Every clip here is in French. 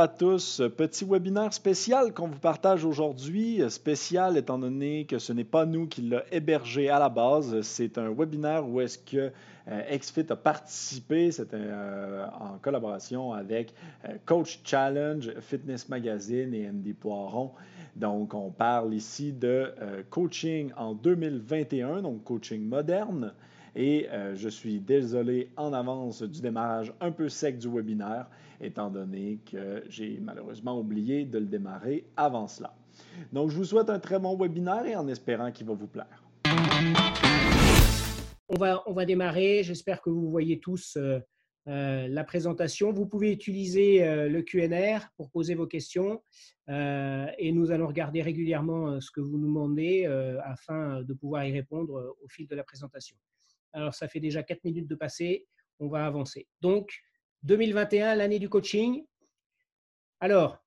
À tous. Petit webinaire spécial qu'on vous partage aujourd'hui. Spécial étant donné que ce n'est pas nous qui l'a hébergé à la base. C'est un webinaire où est-ce que euh, XFIT a participé. C'était euh, en collaboration avec euh, Coach Challenge, Fitness Magazine et Andy Poiron. Donc, on parle ici de coaching en 2021, donc coaching moderne. Et je suis désolé en avance du démarrage un peu sec du webinaire, étant donné que j'ai malheureusement oublié de le démarrer avant cela. Donc, je vous souhaite un très bon webinaire et en espérant qu'il va vous plaire. On va, on va démarrer. J'espère que vous voyez tous euh, euh, la présentation. Vous pouvez utiliser euh, le QNR pour poser vos questions et nous allons regarder régulièrement ce que vous nous demandez afin de pouvoir y répondre au fil de la présentation. Alors, ça fait déjà 4 minutes de passer. On va avancer. Donc, 2021, l'année du coaching. Alors,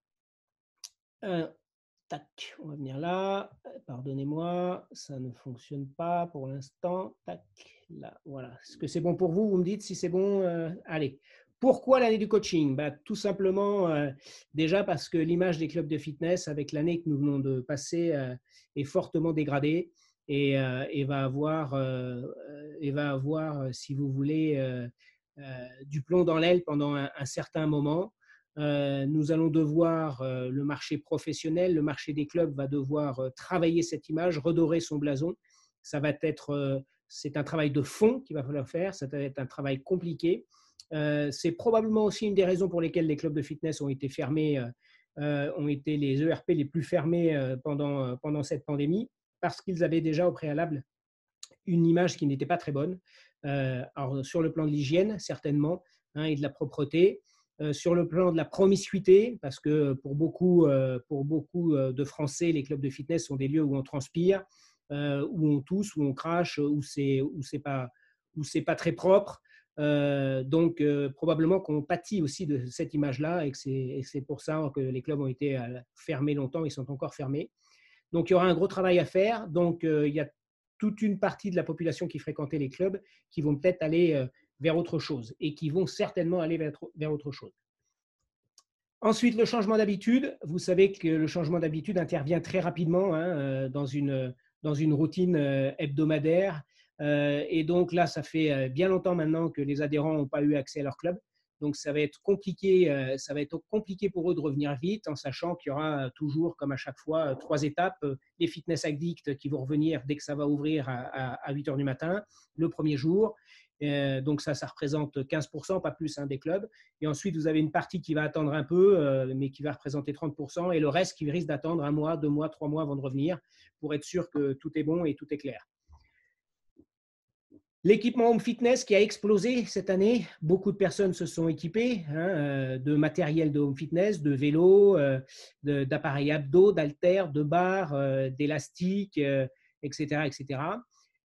Tac, on va venir là. Pardonnez-moi, ça ne fonctionne pas pour l'instant. Là, voilà. Est-ce que c'est bon pour vous? Vous me dites si c'est bon. Euh, allez. Pourquoi l'année du coaching? Bah, Tout simplement, euh, déjà parce que l'image des clubs de fitness, avec l'année que nous venons de passer, euh, est fortement dégradée et, va avoir, et va avoir, si vous voulez, du plomb dans l'aile pendant un certain moment. Euh, nous allons devoir, euh, le marché professionnel, le marché des clubs va devoir euh, travailler cette image, redorer son blason. Ça va être, c'est un travail de fond qu'il va falloir faire, ça va être un travail compliqué. c'est probablement aussi une des raisons pour lesquelles les clubs de fitness ont été fermés, ont été les ERP les plus fermés pendant, pendant cette pandémie, parce qu'ils avaient déjà au préalable une image qui n'était pas très bonne. Alors, sur le plan de l'hygiène, certainement, hein, et de la propreté, euh, sur le plan de la promiscuité, parce que pour beaucoup, euh, pour beaucoup euh, de Français, les clubs de fitness sont des lieux où on transpire, où on tousse, où on crache, où c'est où c'est pas où c'est pas très propre. donc probablement qu'on pâtit aussi de cette image-là et que c'est pour ça que les clubs ont été fermés longtemps, ils sont encore fermés. Donc il y aura un gros travail à faire. Donc il y a toute une partie de la population qui fréquentait les clubs qui vont peut-être aller vers autre chose et qui vont certainement aller vers, autre chose. Ensuite, le changement d'habitude. Vous savez que le changement d'habitude intervient très rapidement hein, euh, dans, une, dans une routine euh, hebdomadaire. Euh, et donc là, ça fait bien longtemps maintenant que les adhérents n'ont pas eu accès à leur club. Donc ça va être compliqué, ça va être compliqué pour eux de revenir vite, en sachant qu'il y aura toujours, comme à chaque fois, trois étapes. Les fitness addicts qui vont revenir dès que ça va ouvrir à, à 8 heures du matin, le premier jour. Euh, donc ça, ça représente 15%, pas plus, hein, des clubs. Et ensuite, vous avez une partie qui va attendre un peu, euh, mais qui va représenter 30%, et le reste qui risque d'attendre un mois, deux mois, trois mois avant de revenir, pour être sûr que tout est bon et tout est clair. L'équipement home fitness qui a explosé cette année, beaucoup de personnes se sont équipées hein, euh, de matériel de home fitness, de vélos, d'appareils abdos, d'haltères, de barres, d'élastiques, etc., etc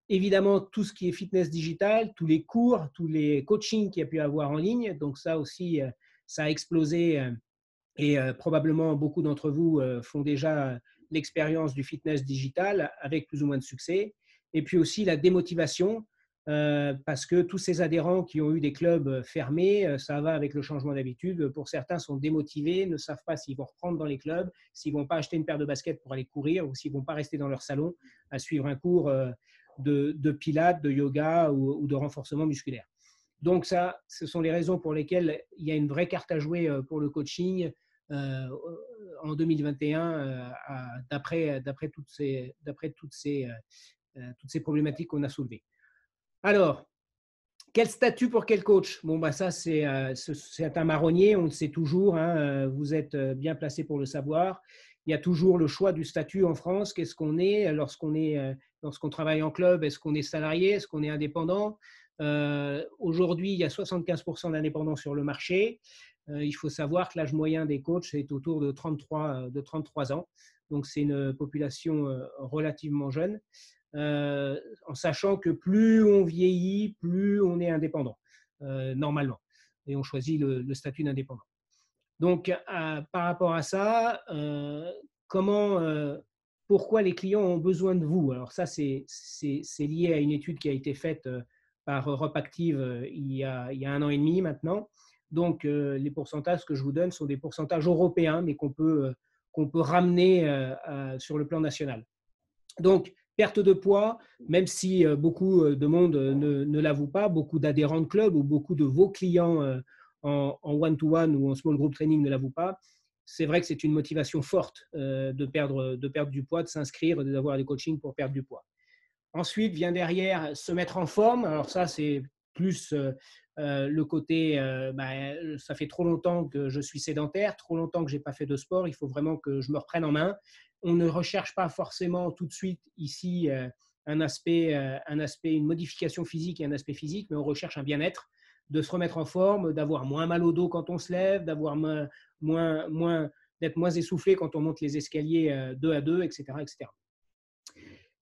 évidemment tout ce qui est fitness digital, tous les cours, tous les coachings qu'il y a pu avoir en ligne. Donc ça aussi, euh, ça a explosé euh, et euh, probablement beaucoup d'entre vous font déjà l'expérience du fitness digital avec plus ou moins de succès. Et puis aussi la démotivation, parce que tous ces adhérents qui ont eu des clubs fermés, ça va avec le changement d'habitude. Pour certains, sont démotivés, ne savent pas s'ils vont reprendre dans les clubs, s'ils vont pas acheter une paire de baskets pour aller courir ou s'ils vont pas rester dans leur salon à suivre un cours de, de pilates, de yoga ou, de renforcement musculaire. Donc ça, ce sont les raisons pour lesquelles il y a une vraie carte à jouer euh, pour le coaching euh, en 2021 euh, d'après toutes ces problématiques qu'on a soulevées. Alors, quel statut pour quel coach? Bon, bah ça, c'est un marronnier, on le sait toujours, hein, vous êtes bien placé pour le savoir. Il y a toujours le choix du statut en France. Qu'est-ce qu'on est lorsqu'on travaille en club, est-ce qu'on est salarié, est-ce qu'on est indépendant? Euh, Aujourd'hui, il y a 75% d'indépendants sur le marché. Euh, il faut savoir que l'âge moyen des coachs est autour de 33, de 33 ans. Donc, c'est une population euh, relativement jeune, en sachant que plus on vieillit, plus on est indépendant, normalement. et on choisit le, statut d'indépendant. Donc, par rapport à ça, comment, pourquoi les clients ont besoin de vous? Alors ça, c'est lié à une étude qui a été faite par Europe Active il y, a, il y a un an et demi maintenant. Donc, les pourcentages que je vous donne sont des pourcentages européens, mais qu'on peut, qu'on peut ramener sur le plan national. Donc, perte de poids, même si euh, beaucoup euh, de monde euh, ne, ne l'avoue pas, beaucoup d'adhérents de club ou beaucoup de vos clients en one-to-one ou en small group training ne l'avouent pas, c'est vrai que c'est une motivation forte de, perdre, de perdre du poids, de s'inscrire, d'avoir des coachings pour perdre du poids. Ensuite vient derrière se mettre en forme. Alors ça, c'est plus le côté, bah, ça fait trop longtemps que je suis sédentaire, trop longtemps que je n'ai pas fait de sport, il faut vraiment que je me reprenne en main on ne recherche pas forcément tout de suite ici euh, un aspect, euh, un aspect, une modification physique et un aspect physique, mais on recherche un bien-être, de se remettre en forme, d'avoir moins mal au dos quand on se lève, d'avoir moins, moins, moins d'être moins essoufflé quand on monte les escaliers euh, deux à deux, etc., etc.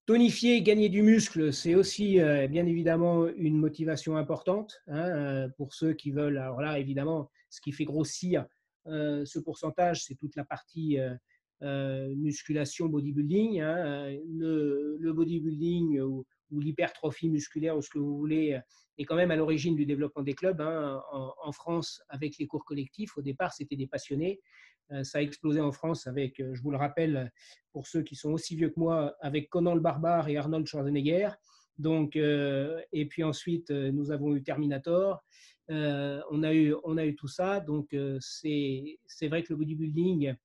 Tonifier, gagner du muscle, c'est aussi bien évidemment une motivation importante hein, pour ceux qui veulent. Alors là, évidemment, ce qui fait grossir ce pourcentage, c'est toute la partie euh, musculation, bodybuilding. Hein, euh, le, bodybuilding ou, l'hypertrophie musculaire ou ce que vous voulez euh, est quand même à l'origine du développement des clubs. Hein. En, France, avec les cours collectifs, au départ, c'était des passionnés. Ça a explosé en France avec, je vous le rappelle, pour ceux qui sont aussi vieux que moi, avec Conan le Barbare et Arnold Schwarzenegger. Donc, et puis ensuite, nous avons eu Terminator. on, a eu, on a eu tout ça. Donc, c'est vrai que le bodybuilding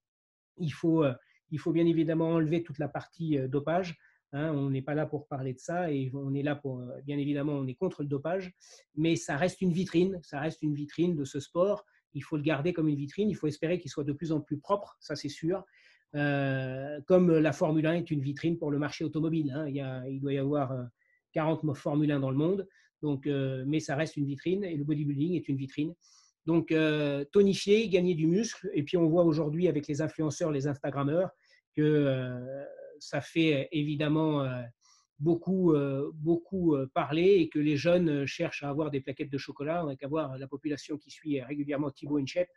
il faut, euh, il faut bien évidemment enlever toute la partie euh, dopage. Hein. on n'est pas là pour parler de ça et on est là pour, euh, bien évidemment, on est contre le dopage, mais ça reste une vitrine, ça reste une vitrine de ce sport. Il faut le garder comme une vitrine, il faut espérer qu'il soit de plus en plus propre, ça c'est sûr. comme la Formule 1 est une vitrine pour le marché automobile. Hein. Il, doit y avoir 40 Formule 1 dans le monde, donc, mais ça reste une vitrine et le bodybuilding est une vitrine. Donc, euh, tonifier, gagner du muscle. Et puis, on voit aujourd'hui avec les influenceurs, les Instagrammeurs, que euh, ça fait évidemment euh, beaucoup, beaucoup parler et que les jeunes cherchent à avoir des plaquettes de chocolat. On n'a qu'à voir la population qui suit régulièrement Thibaut Inchep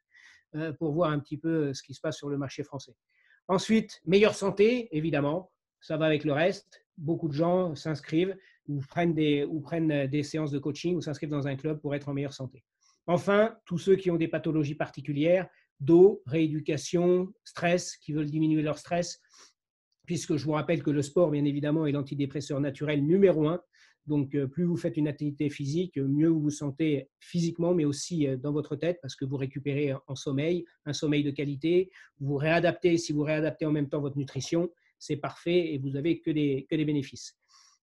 pour voir un petit peu ce qui se passe sur le marché français. Ensuite, meilleure santé, évidemment. Ça va avec le reste. Beaucoup de gens s'inscrivent ou prennent des, ou prennent des séances de coaching ou s'inscrivent dans un club pour être en meilleure santé. Enfin, tous ceux qui ont des pathologies particulières, dos, rééducation, stress, qui veulent diminuer leur stress, puisque je vous rappelle que le sport, bien évidemment, est l'antidépresseur naturel numéro un. Donc, euh, plus vous faites une activité physique, mieux vous vous sentez physiquement, mais aussi euh, dans votre tête, parce que vous récupérez en sommeil, un sommeil de qualité. Vous réadaptez, si vous réadaptez en même temps votre nutrition, c'est parfait et vous n'avez que des, bénéfices.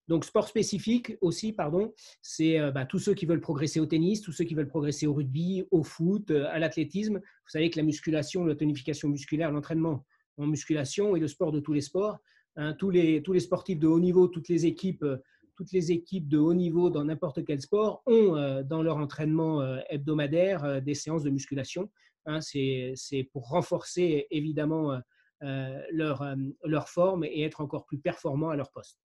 Donc, sport spécifique aussi, pardon, c'est euh, bah, tous ceux qui veulent progresser au tennis, tous ceux qui veulent progresser au rugby, au foot, à l'athlétisme. Vous savez que la musculation, la tonification musculaire, l'entraînement en musculation est le sport de tous les sports. Hein. tous, les, tous les sportifs de haut niveau, toutes les équipes, euh, toutes les équipes de haut niveau dans n'importe quel sport ont dans leur entraînement hebdomadaire des séances de musculation. Hein. c'est pour renforcer évidemment leur, leur forme et être encore plus performants à leur poste.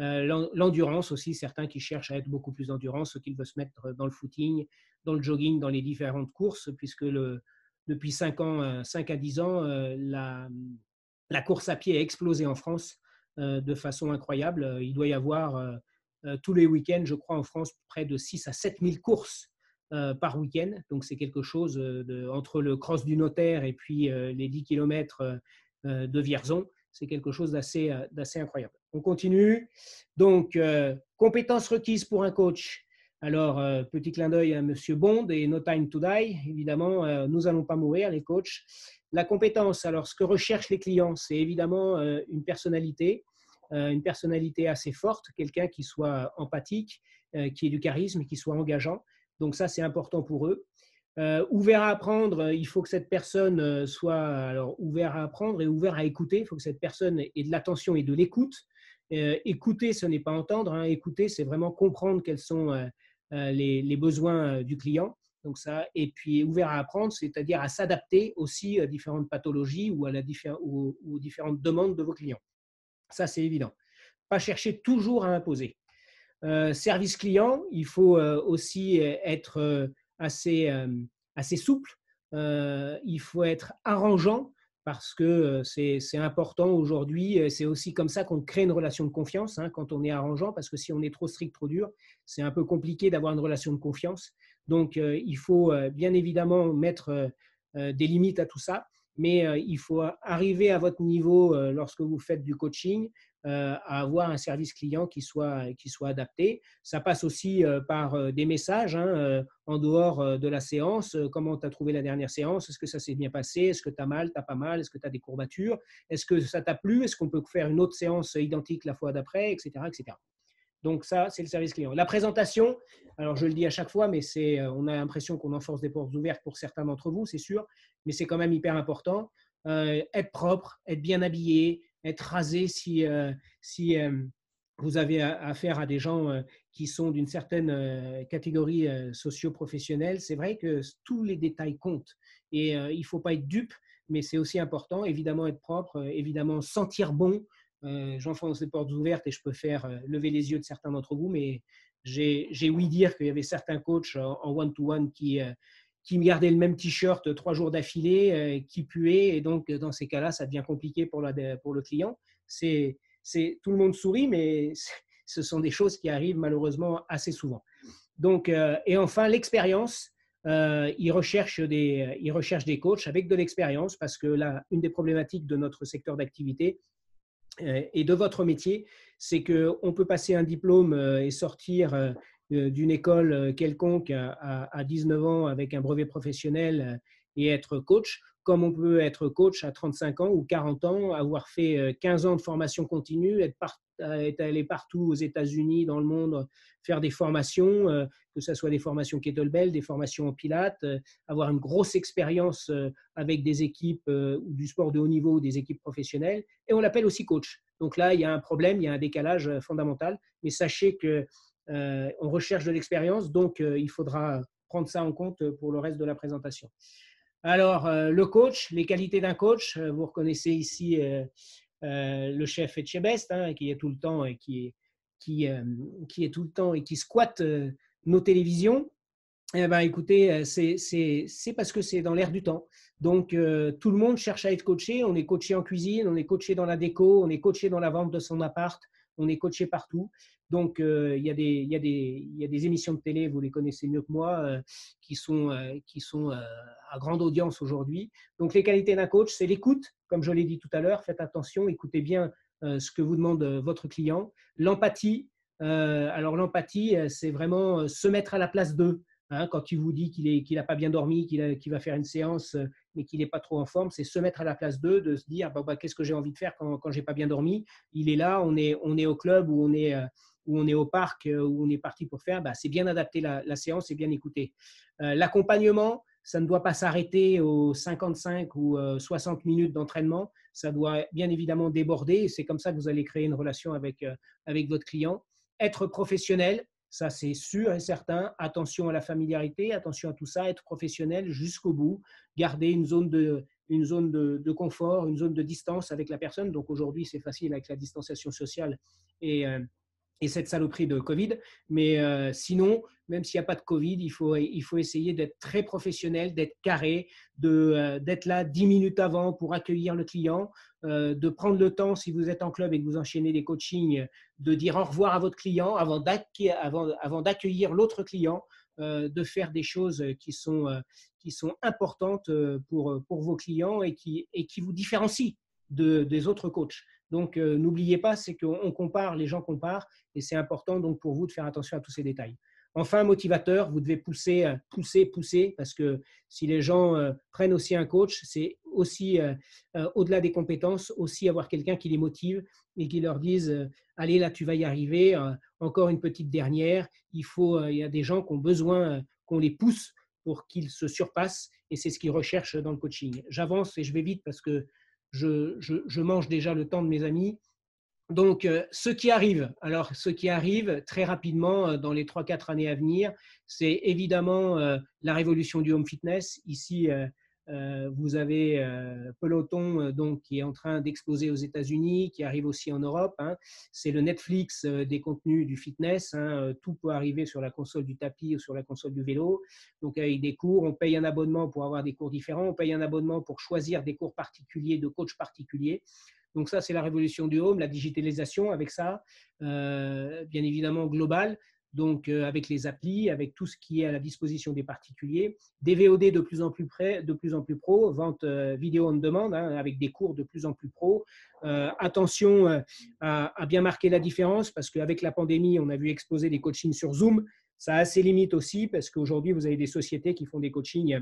Euh, l'endurance aussi, certains qui cherchent à être beaucoup plus endurance, ceux qui veulent se mettre dans le footing, dans le jogging, dans les différentes courses, puisque le, depuis 5, ans, 5 euh, à 10 ans, euh, la, course à pied a explosé en France de façon incroyable. Il doit y avoir tous les week-ends, je crois, en France, près de 6 à 7 000 courses par week-end. Donc c'est quelque chose entre le cross du notaire et puis les 10 km de Vierzon c'est quelque chose euh, d'assez incroyable. On continue. Donc, euh, compétences requises pour un coach. Alors, euh, petit clin d'œil à Monsieur Bond et No Time to Die. Évidemment, nous n'allons pas mourir, les coachs. La compétence, alors ce que recherchent les clients, c'est évidemment une personnalité, une personnalité assez forte, quelqu'un qui soit empathique, qui ait du charisme, qui soit engageant. Donc ça, c'est important pour eux. Euh, ouvert à apprendre, euh, il faut que cette personne euh, soit alors ouvert à apprendre et ouvert à écouter. Il faut que cette personne ait de l'attention et de l'écoute. écouter, ce n'est pas entendre. Hein. Écouter, c'est vraiment comprendre quels sont les, besoins du client. Donc ça, et puis ouvert à apprendre, c'est-à-dire à, s'adapter aussi à différentes pathologies ou à la aux, aux différentes demandes de vos clients. Ça, c'est évident. Pas chercher toujours à imposer. service client, il faut aussi être assez, euh, assez souple. il faut être arrangeant parce que c'est important aujourd'hui. C'est aussi comme ça qu'on crée une relation de confiance hein, quand on est arrangeant, parce que si on est trop strict, trop dur, c'est un peu compliqué d'avoir une relation de confiance. Donc, il faut bien évidemment mettre des limites à tout ça, mais il faut arriver à votre niveau lorsque vous faites du coaching euh, à avoir un service client qui soit, qui soit adapté. Ça passe aussi euh, par euh, des messages hein, en dehors de la séance. Comment tu as trouvé la dernière séance? Est-ce que ça s'est bien passé? Est-ce que tu as mal? Tu pas mal? Est-ce que tu as des courbatures? Est-ce que ça t'a plu? Est-ce qu'on peut faire une autre séance identique la fois d'après? Etc., etc. Donc ça, c'est le service client. La présentation, alors je le dis à chaque fois, mais c'est, on a l'impression qu'on enforce des portes ouvertes pour certains d'entre vous, c'est sûr, mais c'est quand même hyper important. être propre, être bien habillé, être rasé si, euh, si euh, vous avez affaire à des gens euh, qui sont d'une certaine catégorie socio-professionnelle. C'est vrai que tous les détails comptent et il ne faut pas être dupe, mais c'est aussi important, évidemment être propre, évidemment sentir bon. J'enfonce les portes ouvertes et je peux faire lever les yeux de certains d'entre vous, mais j'ai ouï dire qu'il y avait certains coachs en one-to-one qui, qui me gardait le même t-shirt trois jours d'affilée, euh, qui puait. Et donc, dans ces cas-là, ça devient compliqué pour, le client. C'est, tout le monde sourit, mais ce sont des choses qui arrivent malheureusement assez souvent. Donc, euh, et enfin, l'expérience. Euh, ils, recherchent des, ils recherchent des coachs avec de l'expérience parce que là, une des problématiques de notre secteur d'activité et de votre métier, c'est qu'on peut passer un diplôme et sortir d'une école euh, quelconque à, 19 ans avec un brevet professionnel euh, et être coach, comme on peut être coach à 35 ans ou 40 ans, avoir fait 15 ans de formation continue, être, allé partout aux États-Unis, dans le monde, faire des formations, que ce soit des formations kettlebell, des formations en pilates, avoir une grosse expérience avec des équipes du sport de haut niveau ou des équipes professionnelles. Et on l'appelle aussi coach. Donc là, il y a un problème, il y a un décalage fondamental. Mais sachez que euh, on recherche de l'expérience, donc euh, il faudra prendre ça en compte pour le reste de la présentation. Alors, euh, le coach, les qualités d'un coach, vous reconnaissez ici le chef Etchebest, hein, qui est tout le temps et qui est tout le temps et qui squatte nos télévisions. Eh ben, écoutez, c'est parce que c'est dans l'air du temps. Donc, tout le monde cherche à être coaché. On est coaché en cuisine, on est coaché dans la déco, on est coaché dans la vente de son appart, on est coaché partout. Donc, euh, il, y a des, émissions de télé, vous les connaissez mieux que moi, euh, qui sont, euh, qui sont à grande audience aujourd'hui. Donc, les qualités d'un coach, c'est l'écoute, comme je l'ai dit tout à l'heure. Faites attention, écoutez bien ce que vous demande votre client. L'empathie, alors l'empathie, c'est vraiment se mettre à la place d'eux. Hein, quand il vous dit qu'il n'a pas bien dormi, qu'il va faire une séance, mais qu'il n'est pas trop en forme, c'est se mettre à la place d'eux, de se dire bah, bah, qu'est-ce que j'ai envie de faire quand, quand j'ai pas bien dormi? Il est là, on est, on est au club ou on est, où on est au parc, euh, où on est parti pour faire, bah, c'est bien adapter la, séance et bien écouter. L'accompagnement, ça ne doit pas s'arrêter aux 55 ou 60 minutes d'entraînement. Ça doit bien évidemment déborder. C'est comme ça que vous allez créer une relation avec, avec votre client. Être professionnel, ça, c'est sûr et certain. Attention à la familiarité, attention à tout ça, être professionnel jusqu'au bout, garder une zone de, une zone de, confort, une zone de distance avec la personne. Donc aujourd'hui, c'est facile avec la distanciation sociale et, euh, et cette saloperie de Covid. Mais euh, sinon, même s'il n'y a pas de Covid, il faut, il faut essayer d'être très professionnel, d'être carré, euh, d'être là dix minutes avant pour accueillir le client, euh, de prendre le temps, si vous êtes en club et que vous enchaînez des coachings, de dire au revoir à votre client avant d'accueillir l'autre client, de faire des choses qui sont, qui sont importantes pour, pour vos clients et qui, et qui vous différencient de, des autres coachs. Donc, euh, n'oubliez pas, c'est qu'on compare, les gens comparent, et c'est important donc pour vous de faire attention à tous ces détails. Enfin, motivateur, vous devez pousser, euh, pousser, pousser, parce que si les gens euh, prennent aussi un coach, c'est aussi, au-delà des compétences, aussi avoir quelqu'un qui les motive et qui leur dise, allez, là, tu vas y arriver, encore une petite dernière. Il, faut, il y a des gens qui ont besoin qu'on les pousse pour qu'ils se surpassent, et c'est ce qu'ils recherchent dans le coaching. J'avance et je vais vite parce que je, mange déjà le temps de mes amis. Donc, euh, ce qui arrive, alors ce qui arrive très rapidement euh, dans les 3-4 années à venir, c'est évidemment euh, la révolution du home fitness. Ici, vous avez Peloton donc, qui est en train d'exploser aux États-Unis, qui arrive aussi en Europe. Hein. C'est le Netflix des contenus du fitness. Hein. Tout peut arriver sur la console du tapis ou sur la console du vélo. Donc, avec des cours, on paye un abonnement pour avoir des cours différents. On paye un abonnement pour choisir des cours particuliers de coachs particuliers. Donc ça, c'est la révolution du home, la digitalisation avec ça, bien évidemment global donc euh, avec les applis, avec tout ce qui est à la disposition des particuliers, des VOD de plus en plus près, de plus en plus pro, vente euh, vidéo on demande, hein, avec des cours de plus en plus pro. Euh, attention à, bien marquer la différence parce qu'avec la pandémie, on a vu exploser des coachings sur Zoom. Ça a ses limites aussi parce qu'aujourd'hui, vous avez des sociétés qui font des coachings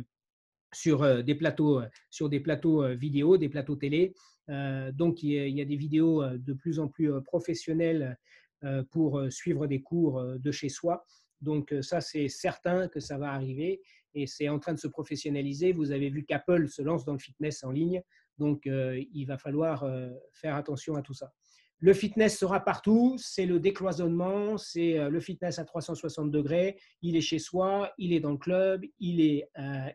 sur des plateaux, sur des plateaux vidéo, des plateaux télé. donc, il y, a, des vidéos de plus en plus professionnelles pour euh, suivre des cours euh, de chez soi. Donc ça, c'est certain que ça va arriver et c'est en train de se professionnaliser. Vous avez vu qu'Apple se lance dans le fitness en ligne, donc il va falloir faire attention à tout ça. Le fitness sera partout, c'est le décloisonnement, c'est le fitness à 360 degrés. Il est chez soi, il est dans le club, il est,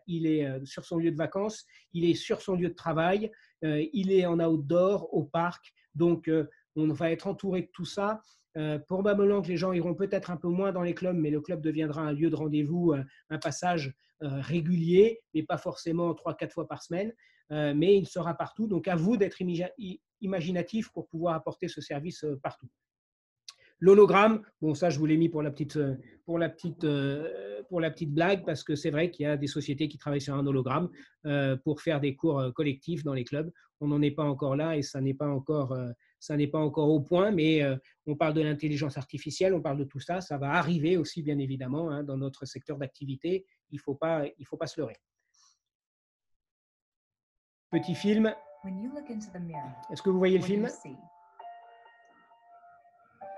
il est sur son lieu de vacances, il est sur son lieu de travail, il est en outdoor, au parc. Donc, on va être entouré de tout ça euh, probablement que les gens iront peut-être un peu moins dans les clubs, mais le club deviendra un lieu de rendez-vous, euh, un passage euh, régulier, mais pas forcément trois, quatre fois par semaine. mais il sera partout. Donc à vous d'être imaginatif pour pouvoir apporter ce service partout. L'hologramme, bon ça je vous l'ai mis pour la petite, pour la petite, pour la petite blague parce que c'est vrai qu'il y a des sociétés qui travaillent sur un hologramme pour faire des cours collectifs dans les clubs. On n'en est pas encore là et ça n'est pas encore ça n'est pas encore au point, mais euh, on parle de l'intelligence artificielle, on parle de tout ça. Ça va arriver aussi, bien évidemment, hein, dans notre secteur d'activité. Il ne faut, pas, il faut pas se leurrer. Petit film. Est-ce que vous voyez le film?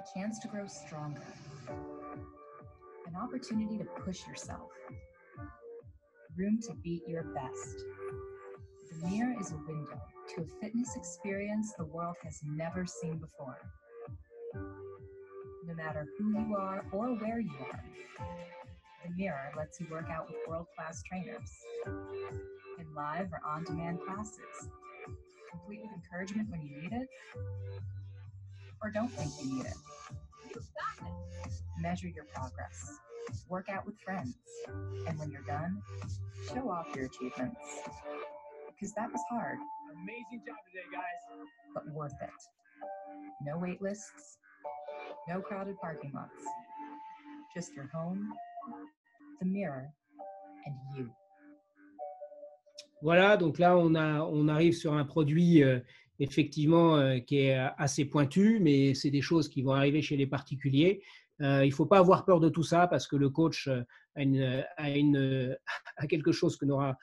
a chance to grow stronger, an opportunity to push yourself, room to beat your best. The mirror is a window to a fitness experience the world has never seen before. No matter who you are or where you are, the mirror lets you work out with world class trainers in live or on demand classes, complete with encouragement when you need it, or don't think you need it. You've got it. Measure your progress, work out with friends, and when you're done, show off your achievements. Because that was hard amazing job today, guys. But worth it. No wait lists, no crowded parking lots. Just your home, the mirror, and you. Voilà, donc là, on, a, on arrive sur un produit euh, effectivement euh, qui est assez pointu, mais c'est des choses qui vont arriver chez les particuliers. Euh, il ne faut pas avoir peur de tout ça parce que le coach a, une, a, une, a quelque chose que n'aura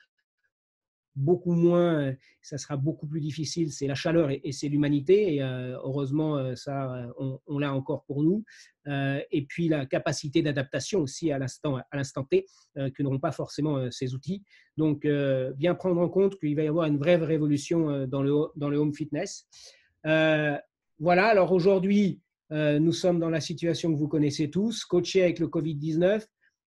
beaucoup moins, euh, ça sera beaucoup plus difficile, c'est la chaleur et, c'est l'humanité. Et euh, heureusement, euh, ça, on, l'a encore pour nous. et puis la capacité d'adaptation aussi à l'instant, T, que n'auront pas forcément ces outils. Donc, bien prendre en compte qu'il va y avoir une vraie révolution dans le, dans le home fitness. voilà, alors aujourd'hui, nous sommes dans la situation que vous connaissez tous, coaché avec le Covid-19.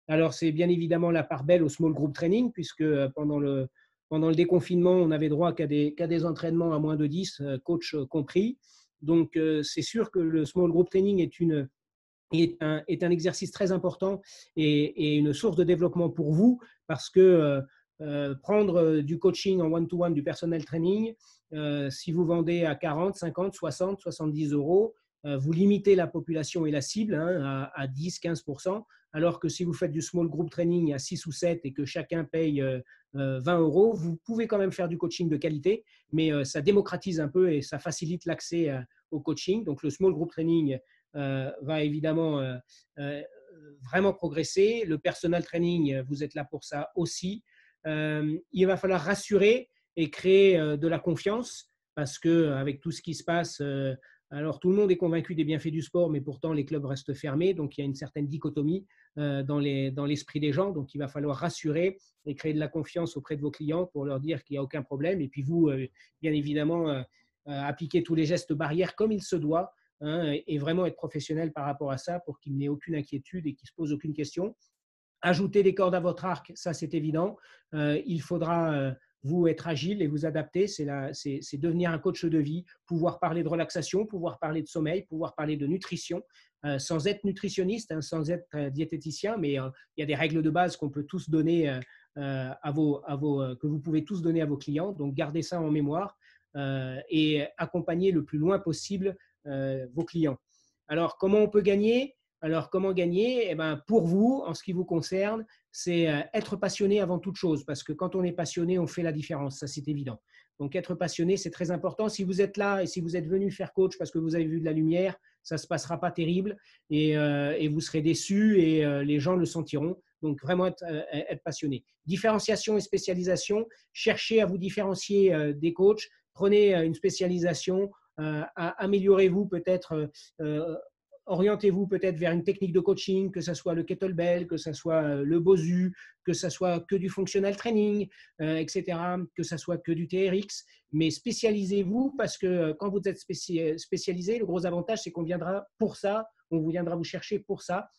Alors, c'est bien évidemment la part belle au small group training, puisque pendant le, pendant le déconfinement, on n'avait droit qu'à des, des, entraînements à moins de 10, euh, coach euh, compris. Donc, euh, c'est sûr que le small group training est, une, est, un, est un exercice très important et, une source de développement pour vous parce que prendre du coaching en one-to-one, du personnel training, si vous vendez à 40, 50, 60, 70 euros, vous limitez la population et la cible hein, à, à 10, 15 alors que si vous faites du small group training à 6 ou 7 et que chacun paye 20 euh, euros, vous pouvez quand même faire du coaching de qualité, mais euh, ça démocratise un peu et ça facilite l'accès euh, au coaching. Donc le small group training va évidemment vraiment progresser. Le personal training, vous êtes là pour ça aussi. il va falloir rassurer et créer de la confiance parce que avec tout ce qui se passe, alors, tout le monde est convaincu des bienfaits du sport, mais pourtant, les clubs restent fermés. Donc, il y a une certaine dichotomie euh, dans l'esprit des gens. Donc, il va falloir rassurer et créer de la confiance auprès de vos clients pour leur dire qu'il n'y a aucun problème. Et puis, vous, euh, bien évidemment, euh, appliquer tous les gestes barrières comme il se doit hein, et vraiment être professionnel par rapport à ça pour qu'il n'ait aucune inquiétude et qu'il ne se pose aucune question. Ajouter des cordes à votre arc, ça c'est évident. il faudra vous être agile et vous adapter, c'est devenir un coach de vie, pouvoir parler de relaxation, pouvoir parler de sommeil, pouvoir parler de nutrition, euh, sans être nutritionniste, hein, sans être euh, diététicien, mais il y a des règles de base qu'on peut tous donner à vos, que vous pouvez tous donner à vos clients. Donc gardez ça en mémoire et accompagnez le plus loin possible vos clients. Alors comment on peut gagner? Alors, comment gagner? Eh ben, Pour vous, en ce qui vous concerne, c'est euh, être passionné avant toute chose, parce que quand on est passionné, on fait la différence, ça c'est évident. Donc, être passionné, c'est très important. Si vous êtes là et si vous êtes venu faire coach parce que vous avez vu de la lumière, ça ne se passera pas terrible et, euh, vous serez déçu et euh, les gens le sentiront. Donc, vraiment être, être, passionné. Différenciation et spécialisation. Cherchez à vous différencier des coachs. Prenez une spécialisation. améliorez-vous peut-être orientez-vous peut-être vers une technique de coaching, que ce soit le kettlebell, que ce soit euh, le BOSU, que ce soit que du functional training, euh, etc., que ce soit que du TRX. Mais spécialisez-vous parce que euh, quand vous êtes spécialisé, le gros avantage, c'est qu'on viendra pour ça, on vous viendra vous chercher pour ça.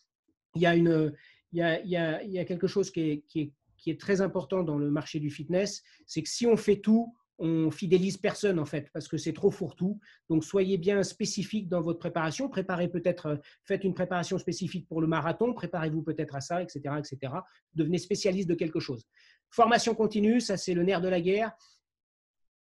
Il y a, une, il y a, il y a, quelque chose qui est, qui, est, qui est très important dans le marché du fitness, c'est que si on fait tout, on fidélise personne en fait parce que c'est trop fourre-tout. Donc soyez bien spécifique dans votre préparation. Préparez peut-être, euh, faites une préparation spécifique pour le marathon. Préparez-vous peut-être à ça, etc., etc. Devenez spécialiste de quelque chose. Formation continue, ça c'est le nerf de la guerre.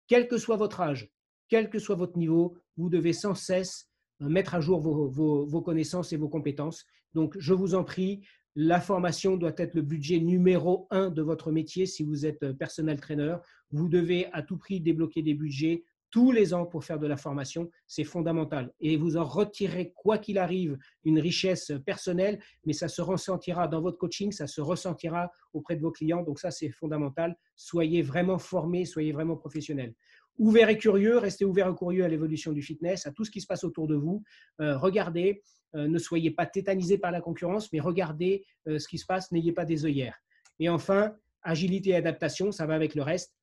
Quel que soit votre âge, quel que soit votre niveau, vous devez sans cesse euh, mettre à jour vos, vos connaissances et vos compétences. Donc je vous en prie, la formation doit être le budget numéro un de votre métier si vous êtes euh, personnel trainer. Vous devez à tout prix débloquer des budgets tous les ans pour faire de la formation. C'est fondamental. Et vous en retirez, quoi qu'il arrive, une richesse personnelle, mais ça se ressentira dans votre coaching, ça se ressentira auprès de vos clients. Donc ça, c'est fondamental. Soyez vraiment formés, soyez vraiment professionnels ouvert et curieux, restez ouvert et curieux à l'évolution du fitness, à tout ce qui se passe autour de vous. Euh, regardez, euh, ne soyez pas tétanisé par la concurrence, mais regardez euh, ce qui se passe, n'ayez pas des œillères. Et enfin, agilité et adaptation, ça va avec le reste.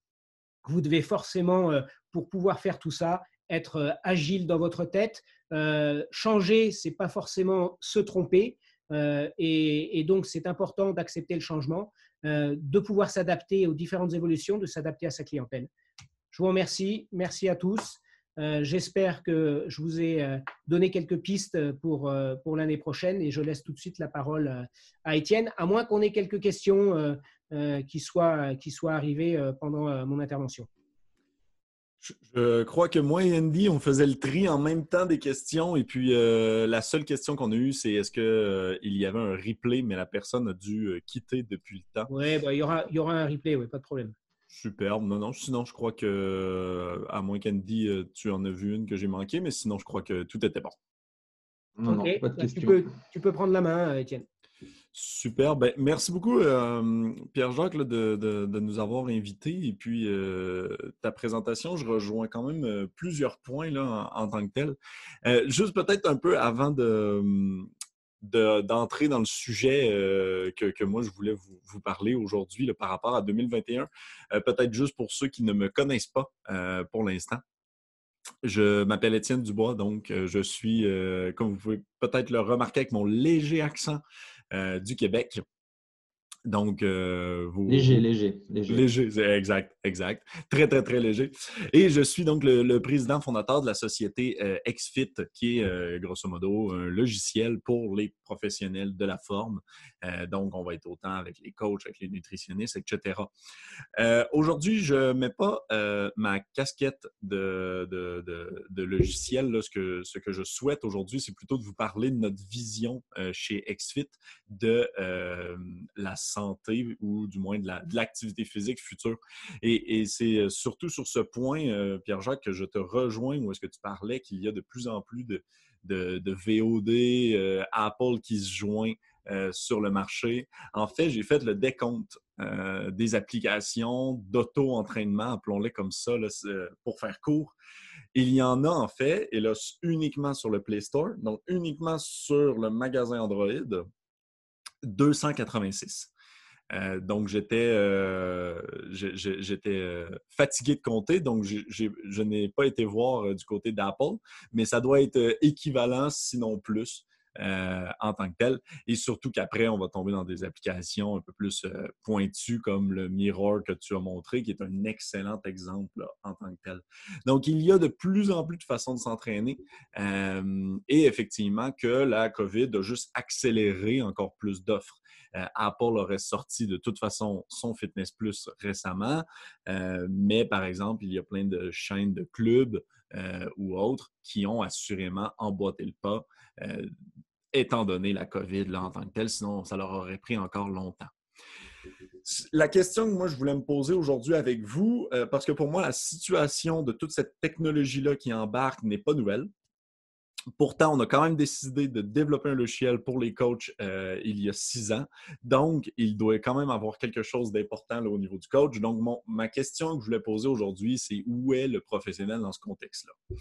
Vous devez forcément, pour pouvoir faire tout ça, être agile dans votre tête. changer, c'est pas forcément se tromper. Et, et, donc, c'est important d'accepter le changement, de pouvoir s'adapter aux différentes évolutions, de s'adapter à sa clientèle. Je vous remercie. Merci à tous. Euh, j'espère que je vous ai euh, donné quelques pistes pour, euh, pour l'année prochaine et je laisse tout de suite la parole à Étienne, à moins qu'on ait quelques questions qui, soient, qui soient arrivées pendant mon intervention. Je crois que moi et Andy, on faisait le tri en même temps des questions. Et puis, la seule question qu'on a eue, c'est est-ce qu'il y avait un replay, mais la personne a dû quitter depuis le temps? Oui, bah, il, y aura, il y aura un replay, oui, pas de problème. Superbe. Non, non, sinon, je crois que, à moins qu'Andy, euh, tu en as vu une que j'ai manquée, mais sinon, je crois que tout était bon. Non, non, pas de bah, tu, peux, tu peux prendre la main, Étienne. Super. Ben, merci beaucoup, euh, Pierre-Jacques, de, nous avoir invités. Et puis, euh, ta présentation, je rejoins quand même plusieurs points là, en, tant que tel. juste peut-être un peu avant de, d'entrer dans le sujet euh, que, moi je voulais vous, parler aujourd'hui par rapport à 2021. Euh, peut-être juste pour ceux qui ne me connaissent pas euh, pour l'instant. Je m'appelle Étienne Dubois, donc je suis, comme vous pouvez peut-être le remarquer avec mon léger accent du Québec, donc, euh, vous, léger, léger, léger. Léger, exact, exact. Très, très, très léger. Et je suis donc le, président fondateur de la société euh, XFIT, qui est euh, grosso modo un logiciel pour les professionnels de la forme. donc, on va être autant avec les coachs, avec les nutritionnistes, etc. Aujourd'hui, je ne mets pas ma casquette de, de, logiciel. Ce, que, ce que je souhaite aujourd'hui, c'est plutôt de vous parler de notre vision chez XFIT de la santé ou du moins de l'activité physique future. Et, c'est euh, surtout sur ce point, euh, Pierre-Jacques, que je te rejoins où est-ce que tu parlais qu'il y a de plus en plus de, VOD, euh, Apple qui se joint sur le marché. En fait, j'ai fait le décompte des applications d'auto-entraînement, appelons-les comme ça, pour faire court. Il y en a en fait, et là, uniquement sur le Play Store, donc uniquement sur le magasin Android, 286. Euh, donc, j'étais euh, euh, fatigué de compter, donc je n'ai pas été voir du côté d'Apple, mais ça doit être équivalent, sinon plus. Euh, en tant que tel. Et surtout qu'après, on va tomber dans des applications un peu plus euh, pointues comme le Mirror que tu as montré, qui est un excellent exemple en tant que tel. Donc, il y a de plus en plus de façons de s'entraîner. Euh, et effectivement, que la COVID a juste accéléré encore plus d'offres. Apple aurait sorti de toute façon son Fitness Plus récemment, mais par exemple, il y a plein de chaînes de clubs ou autres qui ont assurément emboîté le pas euh, étant donné la COVID là, en tant que telle, sinon ça leur aurait pris encore longtemps. La question que moi je voulais me poser aujourd'hui avec vous, euh, parce que pour moi la situation de toute cette technologie-là qui embarque n'est pas nouvelle. Pourtant, on a quand même décidé de développer un logiciel pour les coachs euh, il y a six ans. Donc, il doit quand même avoir quelque chose d'important au niveau du coach. Donc, ma question que je voulais poser aujourd'hui, c'est où est le professionnel dans ce contexte-là?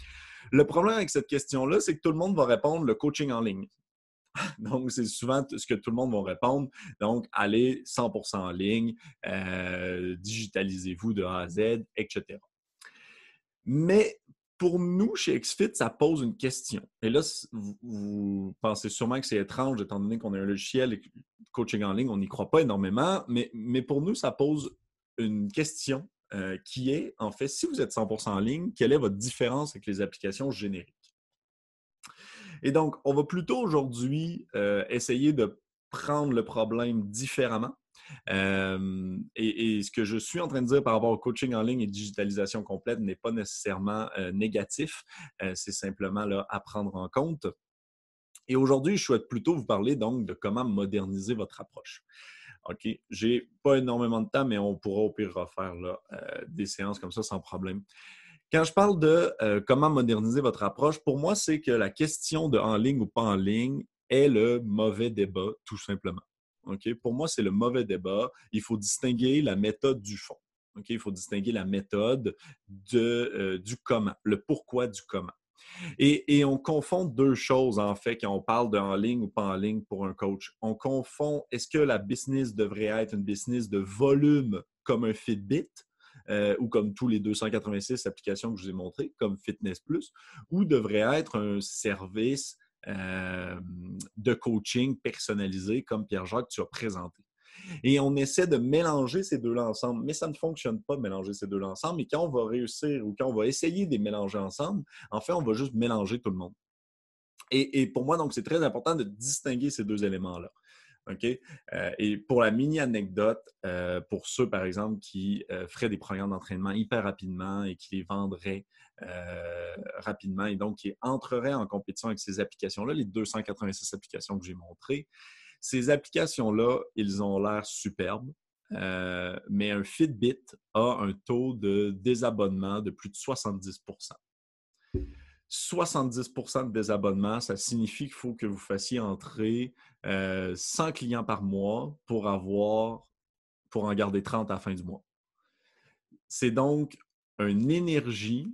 Le problème avec cette question-là, c'est que tout le monde va répondre le coaching en ligne. Donc, c'est souvent ce que tout le monde va répondre. Donc, allez 100% en ligne, euh, digitalisez-vous de A à Z, etc. Mais pour nous, chez XFIT, ça pose une question. Et là, vous, pensez sûrement que c'est étrange, étant donné qu'on a un logiciel et coaching en ligne, on n'y croit pas énormément, mais, mais pour nous, ça pose une question euh, qui est, en fait, si vous êtes 100% en ligne, quelle est votre différence avec les applications génériques? Et donc, on va plutôt aujourd'hui euh, essayer de prendre le problème différemment et, ce que je suis en train de dire par rapport au coaching en ligne et digitalisation complète n'est pas nécessairement négatif. c'est simplement là, à prendre en compte. Et aujourd'hui, je souhaite plutôt vous parler donc de comment moderniser votre approche. OK, j'ai pas énormément de temps, mais on pourra au pire refaire des séances comme ça sans problème. Quand je parle de comment moderniser votre approche, pour moi, c'est que la question de en ligne ou pas en ligne est le mauvais débat, tout simplement. Pour moi, c'est le mauvais débat. Il faut distinguer la méthode du fond. Il faut distinguer la méthode euh, du comment, le pourquoi du comment. Et, on confond deux choses, en fait, quand on parle de en ligne ou pas en ligne pour un coach. On confond, est-ce que la business devrait être une business de volume comme un Fitbit euh, ou comme tous les 286 applications que je vous ai montrées, comme Fitness Plus, ou devrait être un service euh, de coaching personnalisé comme Pierre-Jacques tu as présenté. Et on essaie de mélanger ces deux-là ensemble, mais ça ne fonctionne pas de mélanger ces deux-là ensemble. Et quand on va réussir ou quand on va essayer de les mélanger ensemble, en fait, on va juste mélanger tout le monde. Et, pour moi, donc, c'est très important de distinguer ces deux éléments-là. OK? Euh, et pour la mini-anecdote, euh, pour ceux, par exemple, qui feraient des programmes d'entraînement hyper rapidement et qui les vendraient euh, rapidement et donc qui entrerait en compétition avec ces applications-là, les 286 applications que j'ai montrées. Ces applications-là, ils ont l'air superbes, euh, mais un Fitbit a un taux de désabonnement de plus de 70% 70% de désabonnement, ça signifie qu'il faut que vous fassiez entrer 100 euh, clients par mois pour avoir pour en garder 30 à la fin du mois. C'est donc une énergie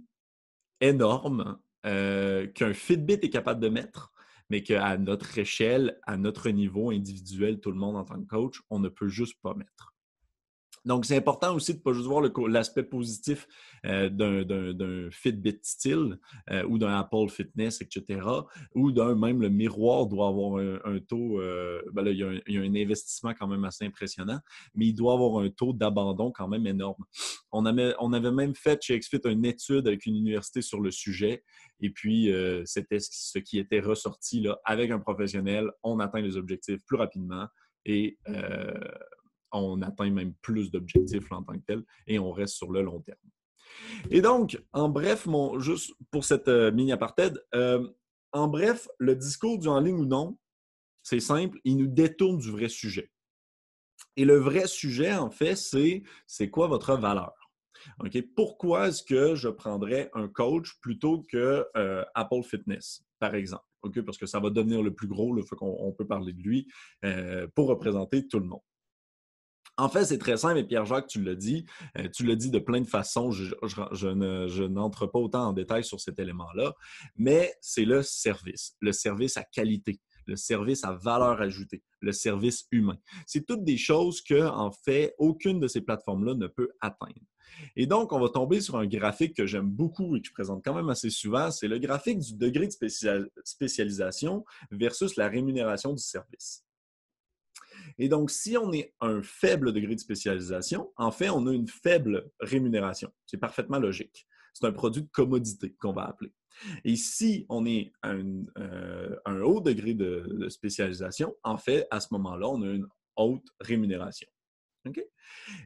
énorme euh, qu'un Fitbit est capable de mettre, mais qu'à notre échelle, à notre niveau individuel, tout le monde en tant que coach, on ne peut juste pas mettre. Donc, c'est important aussi de ne pas juste voir l'aspect positif euh, d'un Fitbit style euh, ou d'un Apple Fitness, etc. Ou d'un même le miroir doit avoir un, taux, euh, ben il, y a un, investissement quand même assez impressionnant, mais il doit avoir un taux d'abandon quand même énorme. On avait, on avait même fait chez XFIT une étude avec une université sur le sujet, et puis c'était ce qui était ressorti là, avec un professionnel, on atteint les objectifs plus rapidement et on atteint même plus d'objectifs en tant que tel et on reste sur le long terme. Et donc, en bref, mon, juste pour cette euh, mini apartheid, euh, en bref, le discours du en ligne ou non, c'est simple, il nous détourne du vrai sujet. Et le vrai sujet, en fait, c'est c'est quoi votre valeur? Pourquoi est-ce que je prendrais un coach plutôt que euh, Apple Fitness, par exemple? Parce que ça va devenir le plus gros, le fait qu'on peut parler de lui pour représenter tout le monde. En fait, c'est très simple, et Pierre-Jacques, tu l'as dit, euh, tu l'as dit de plein de façons, je, n'entre pas autant en détail sur cet élément-là, mais c'est le service, le service à qualité, le service à valeur ajoutée, le service humain. C'est toutes des choses que, en fait, aucune de ces plateformes-là ne peut atteindre. Et donc, on va tomber sur un graphique que j'aime beaucoup et que je présente quand même assez souvent. C'est le graphique du degré de spécialisation versus la rémunération du service. Et donc, si on est un faible degré de spécialisation, en fait, on a une faible rémunération. C'est parfaitement logique. C'est un produit de commodité qu'on va appeler. Et si on est un, euh, un haut degré de, spécialisation, en fait, à ce moment-là, on a une haute rémunération.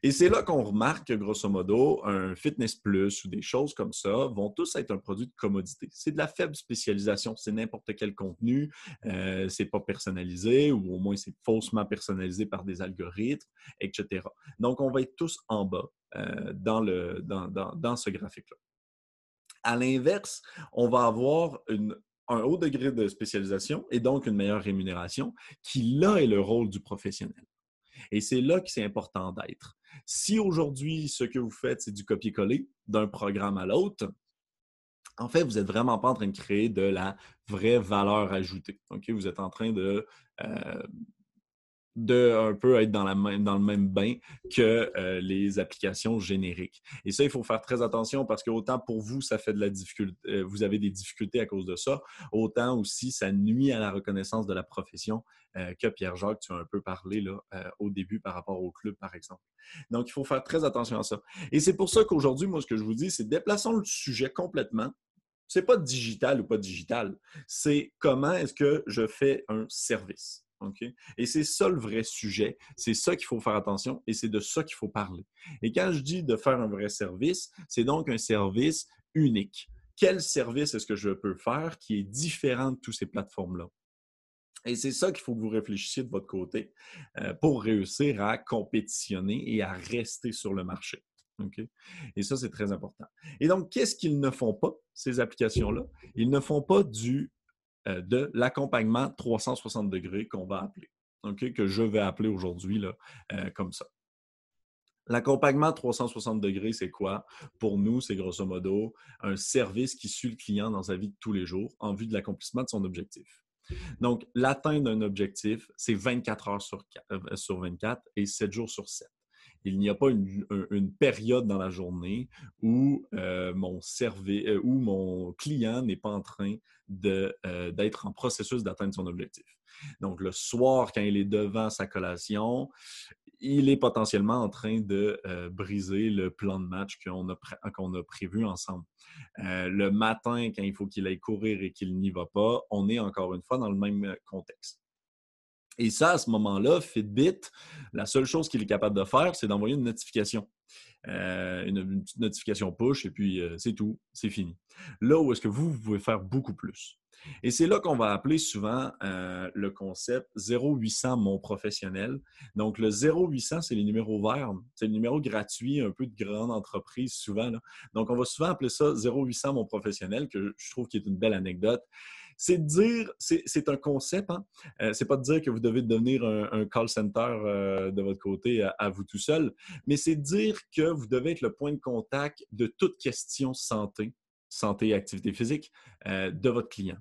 Et c'est là qu'on remarque que, grosso modo, un Fitness Plus ou des choses comme ça vont tous être un produit de commodité. C'est de la faible spécialisation. C'est n'importe quel contenu. Euh, c'est pas personnalisé ou au moins c'est faussement personnalisé par des algorithmes, etc. Donc, on va être tous en bas euh, dans, ce graphique-là. À l'inverse, on va avoir un haut degré de spécialisation et donc une meilleure rémunération, qui là est le rôle du professionnel. Et c'est là que c'est important d'être. Si aujourd'hui, ce que vous faites, c'est du copier-coller d'un programme à l'autre, en fait, vous n'êtes vraiment pas en train de créer de la vraie valeur ajoutée. Vous êtes en train de euh, de un peu être dans, le même bain que euh, les applications génériques. Et ça, il faut faire très attention parce que autant pour vous, ça fait de la difficulté, euh, vous avez des difficultés à cause de ça, autant aussi ça nuit à la reconnaissance de la profession euh, que Pierre-Jacques, tu as un peu parlé là, au début par rapport au club, par exemple. Donc, il faut faire très attention à ça. Et c'est pour ça qu'aujourd'hui, moi, ce que je vous dis, c'est déplaçons le sujet complètement c'est pas digital ou pas digital. C'est comment est-ce que je fais un service. Et c'est ça le vrai sujet. C'est ça qu'il faut faire attention et c'est de ça qu'il faut parler. Et quand je dis de faire un vrai service, c'est donc un service unique. Quel service est-ce que je peux faire qui est différent de toutes ces plateformes-là? Et c'est ça qu'il faut que vous réfléchissiez de votre côté euh, pour réussir à compétitionner et à rester sur le marché. Et ça, c'est très important. Et donc, qu'est-ce qu'ils ne font pas, ces applications-là? Ils ne font pas du de l'accompagnement 360 degrés qu'on va appeler, que je vais appeler aujourd'hui euh, comme ça. L'accompagnement 360 degrés, c'est quoi? Pour nous, c'est grosso modo un service qui suit le client dans sa vie de tous les jours en vue de l'accomplissement de son objectif. Donc, l'atteinte d'un objectif, c'est 24 heures sur, euh, sur 24 et 7 jours sur 7 il n'y a pas une, période dans la journée où, euh, mon, euh, où mon client n'est pas en train euh, d'être en processus d'atteindre son objectif. Donc, le soir, quand il est devant sa collation, il est potentiellement en train de briser le plan de match qu'on a, prévu ensemble. le matin, quand il faut qu'il aille courir et qu'il n'y va pas, on est encore une fois dans le même contexte. Et ça, à ce moment-là, Fitbit, la seule chose qu'il est capable de faire, c'est d'envoyer une notification. Euh, une, petite notification push et puis euh, c'est tout, c'est fini. Là où est-ce que vous, vous pouvez faire beaucoup plus. Et c'est là qu'on va appeler souvent euh, le concept 0800 mon professionnel. Donc, le 0800, c'est les numéros verts. C'est le numéro gratuit, un peu de grande entreprise souvent. Donc, on va souvent appeler ça 0800 mon professionnel, que je trouve qui est une belle anecdote c'est de dire, c'est un concept, hein? Euh, c'est pas de dire que vous devez devenir un, call center euh, de votre côté à, vous tout seul, mais c'est de dire que vous devez être le point de contact de toute question santé, santé et activité physique euh, de votre client.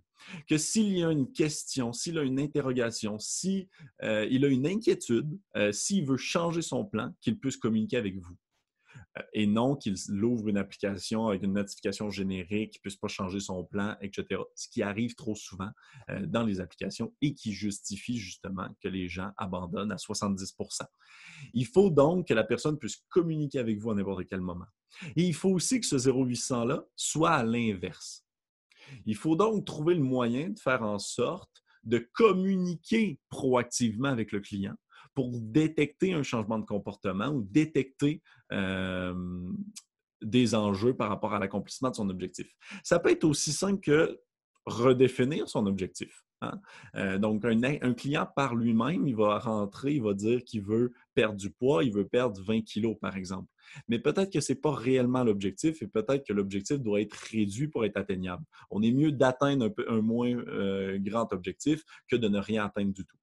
Que s'il y a une question, s'il a une interrogation, s'il a une inquiétude, s'il veut changer son plan, qu'il puisse communiquer avec vous. Et non qu'il ouvre une application avec une notification générique, qu'il ne puisse pas changer son plan, etc. Ce qui arrive trop souvent euh, dans les applications et qui justifie justement que les gens abandonnent à 70% Il faut donc que la personne puisse communiquer avec vous à n'importe quel moment. Et il faut aussi que ce 0800-là soit à l'inverse. Il faut donc trouver le moyen de faire en sorte de communiquer proactivement avec le client pour détecter un changement de comportement ou détecter des enjeux par rapport à l'accomplissement de son objectif. Ça peut être aussi simple que redéfinir son objectif. Hein. Euh, donc, un, client par lui-même, il va rentrer, il va dire qu'il veut perdre du poids, il veut perdre 20 kilos, par exemple. Mais peut-être que ce n'est pas réellement l'objectif et peut-être que l'objectif doit être réduit pour être atteignable. On est mieux d'atteindre un, moins euh, grand objectif que de ne rien atteindre du tout.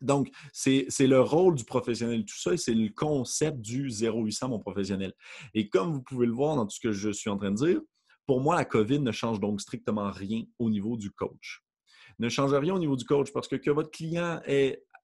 Donc, c'est le rôle du professionnel, tout ça, et c'est le concept du 0800, mon professionnel. Et comme vous pouvez le voir dans tout ce que je suis en train de dire, pour moi, la COVID ne change donc strictement rien au niveau du coach. Ne change rien au niveau du coach parce que que votre client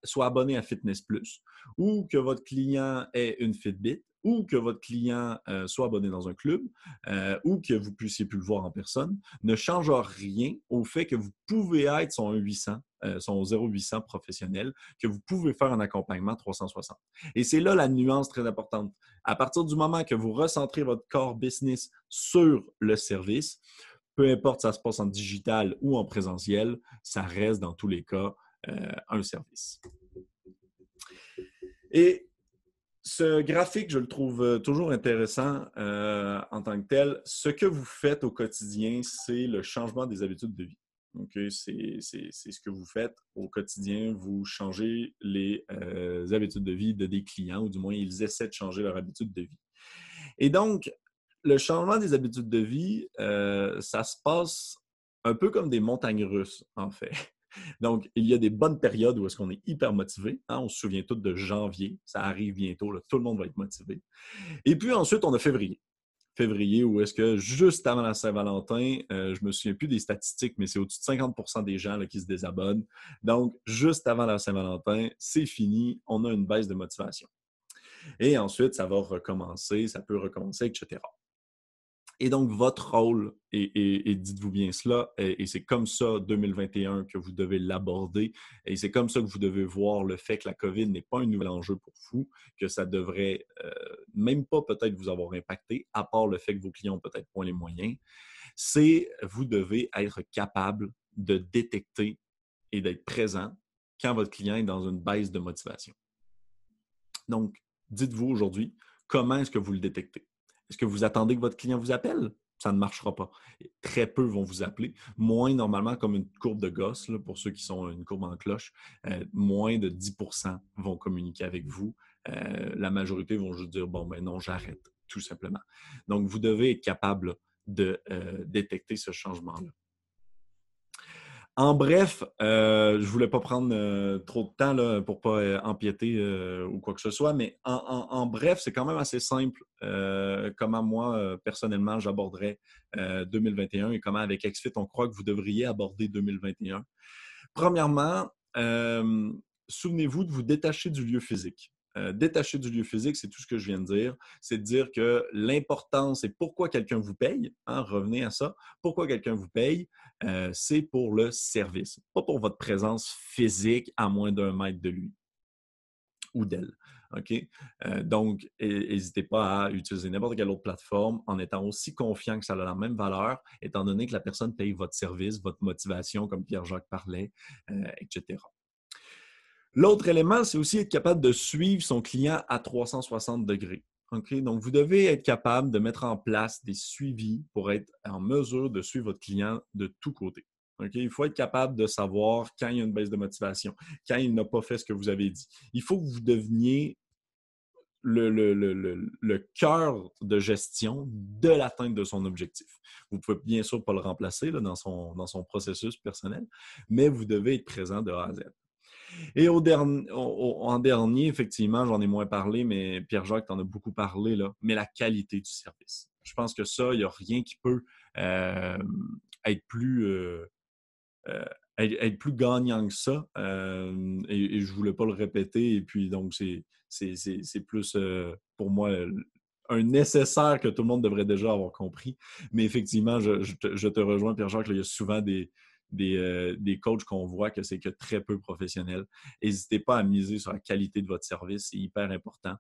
soit abonné à Fitness Plus ou que votre client ait une Fitbit ou que votre client euh, soit abonné dans un club euh, ou que vous puissiez plus le voir en personne, ne change rien au fait que vous pouvez être son 800, euh, son 0800 professionnel, que vous pouvez faire un accompagnement 360. Et c'est là la nuance très importante. À partir du moment que vous recentrez votre core business sur le service, peu importe ça se passe en digital ou en présentiel, ça reste dans tous les cas un service. Et ce graphique, je le trouve euh, toujours intéressant euh, en tant que tel. Ce que vous faites au quotidien, c'est le changement des habitudes de vie. C'est ce que vous faites au quotidien. Vous changez les euh, habitudes de vie de des clients, ou du moins, ils essaient de changer leur habitude de vie. Et donc, le changement des habitudes de vie, ça se passe un peu comme des montagnes russes, en fait. Donc, il y a des bonnes périodes où est-ce qu'on est hyper motivé. Hein. On se souvient tous de janvier, ça arrive bientôt, tout le monde va être motivé. Et puis ensuite, on a février. Février, où est-ce que juste avant la Saint-Valentin, euh, je me souviens plus des statistiques, mais c'est au-dessus de 50% des gens qui se désabonnent. Donc, juste avant la Saint-Valentin, c'est fini, on a une baisse de motivation. Et ensuite, ça va recommencer, ça peut recommencer, etc. Et donc, votre rôle, et, dites-vous bien cela, et, c'est comme ça 2021 que vous devez l'aborder, et c'est comme ça que vous devez voir le fait que la COVID n'est pas un nouvel enjeu pour vous, que ça devrait euh, même pas peut-être vous avoir impacté, à part le fait que vos clients peut-être moins les moyens, c'est vous devez être capable de détecter et d'être présent quand votre client est dans une baisse de motivation. Donc, dites-vous aujourd'hui, comment est-ce que vous le détectez? Est-ce que vous attendez que votre client vous appelle? Ça ne marchera pas. Très peu vont vous appeler. Moins, normalement, comme une courbe de gosse, pour ceux qui sont une courbe en cloche, euh, moins de 10% vont communiquer avec vous. Euh, la majorité vont juste dire, bon, ben non, j'arrête, tout simplement. Donc, vous devez être capable de euh, détecter ce changement-là. En bref, euh, je ne voulais pas prendre euh, trop de temps là, pour ne pas euh, empiéter ou quoi que ce soit, mais en, bref, c'est quand même assez simple comment moi, personnellement, j'aborderais 2021 et comment avec XFIT, on croit que vous devriez aborder 2021. Premièrement, souvenez-vous de vous détacher du lieu physique. Euh, détacher du lieu physique, c'est tout ce que je viens de dire. C'est de dire que l'importance et pourquoi quelqu'un vous paye, hein, revenez à ça, pourquoi quelqu'un vous paye, euh, c'est pour le service, pas pour votre présence physique à moins d'un mètre de lui ou d'elle. OK? Euh, donc, n'hésitez pas à utiliser n'importe quelle autre plateforme en étant aussi confiant que ça a la même valeur, étant donné que la personne paye votre service, votre motivation, comme Pierre-Jacques parlait, etc. L'autre élément, c'est aussi être capable de suivre son client à 360 degrés. Donc, vous devez être capable de mettre en place des suivis pour être en mesure de suivre votre client de tous côtés. Il faut être capable de savoir quand il y a une baisse de motivation, quand il n'a pas fait ce que vous avez dit. Il faut que vous deveniez le, cœur de gestion de l'atteinte de son objectif. Vous pouvez bien sûr pas le remplacer dans, son, dans son processus personnel, mais vous devez être présent de A à Z. Et en dernier, effectivement, j'en ai moins parlé, mais Pierre-Jacques, en as beaucoup parlé, là, mais la qualité du service. Je pense que ça, il n'y a rien qui peut euh, être plus. Euh, euh, être, plus gagnant que ça. et, je ne voulais pas le répéter. Et puis, donc, c'est plus pour moi un nécessaire que tout le monde devrait déjà avoir compris. Mais effectivement, je, je te, rejoins, Pierre-Jacques, il y a souvent des, euh, des, coachs qu'on voit que c'est que très peu professionnel. N'hésitez pas à miser sur la qualité de votre service, c'est hyper important.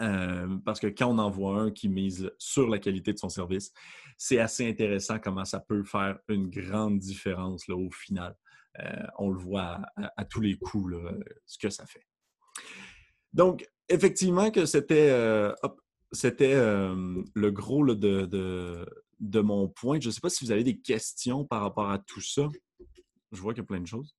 Euh, parce que quand on en voit un qui mise sur la qualité de son service, c'est assez intéressant comment ça peut faire une grande différence là, au final. Euh, on le voit à, tous les coups, ce que ça fait. Donc, effectivement, que c'était c'était le gros de, de mon point. Je ne sais pas si vous avez des questions par rapport à tout ça. Je vois qu'il y a plein de choses.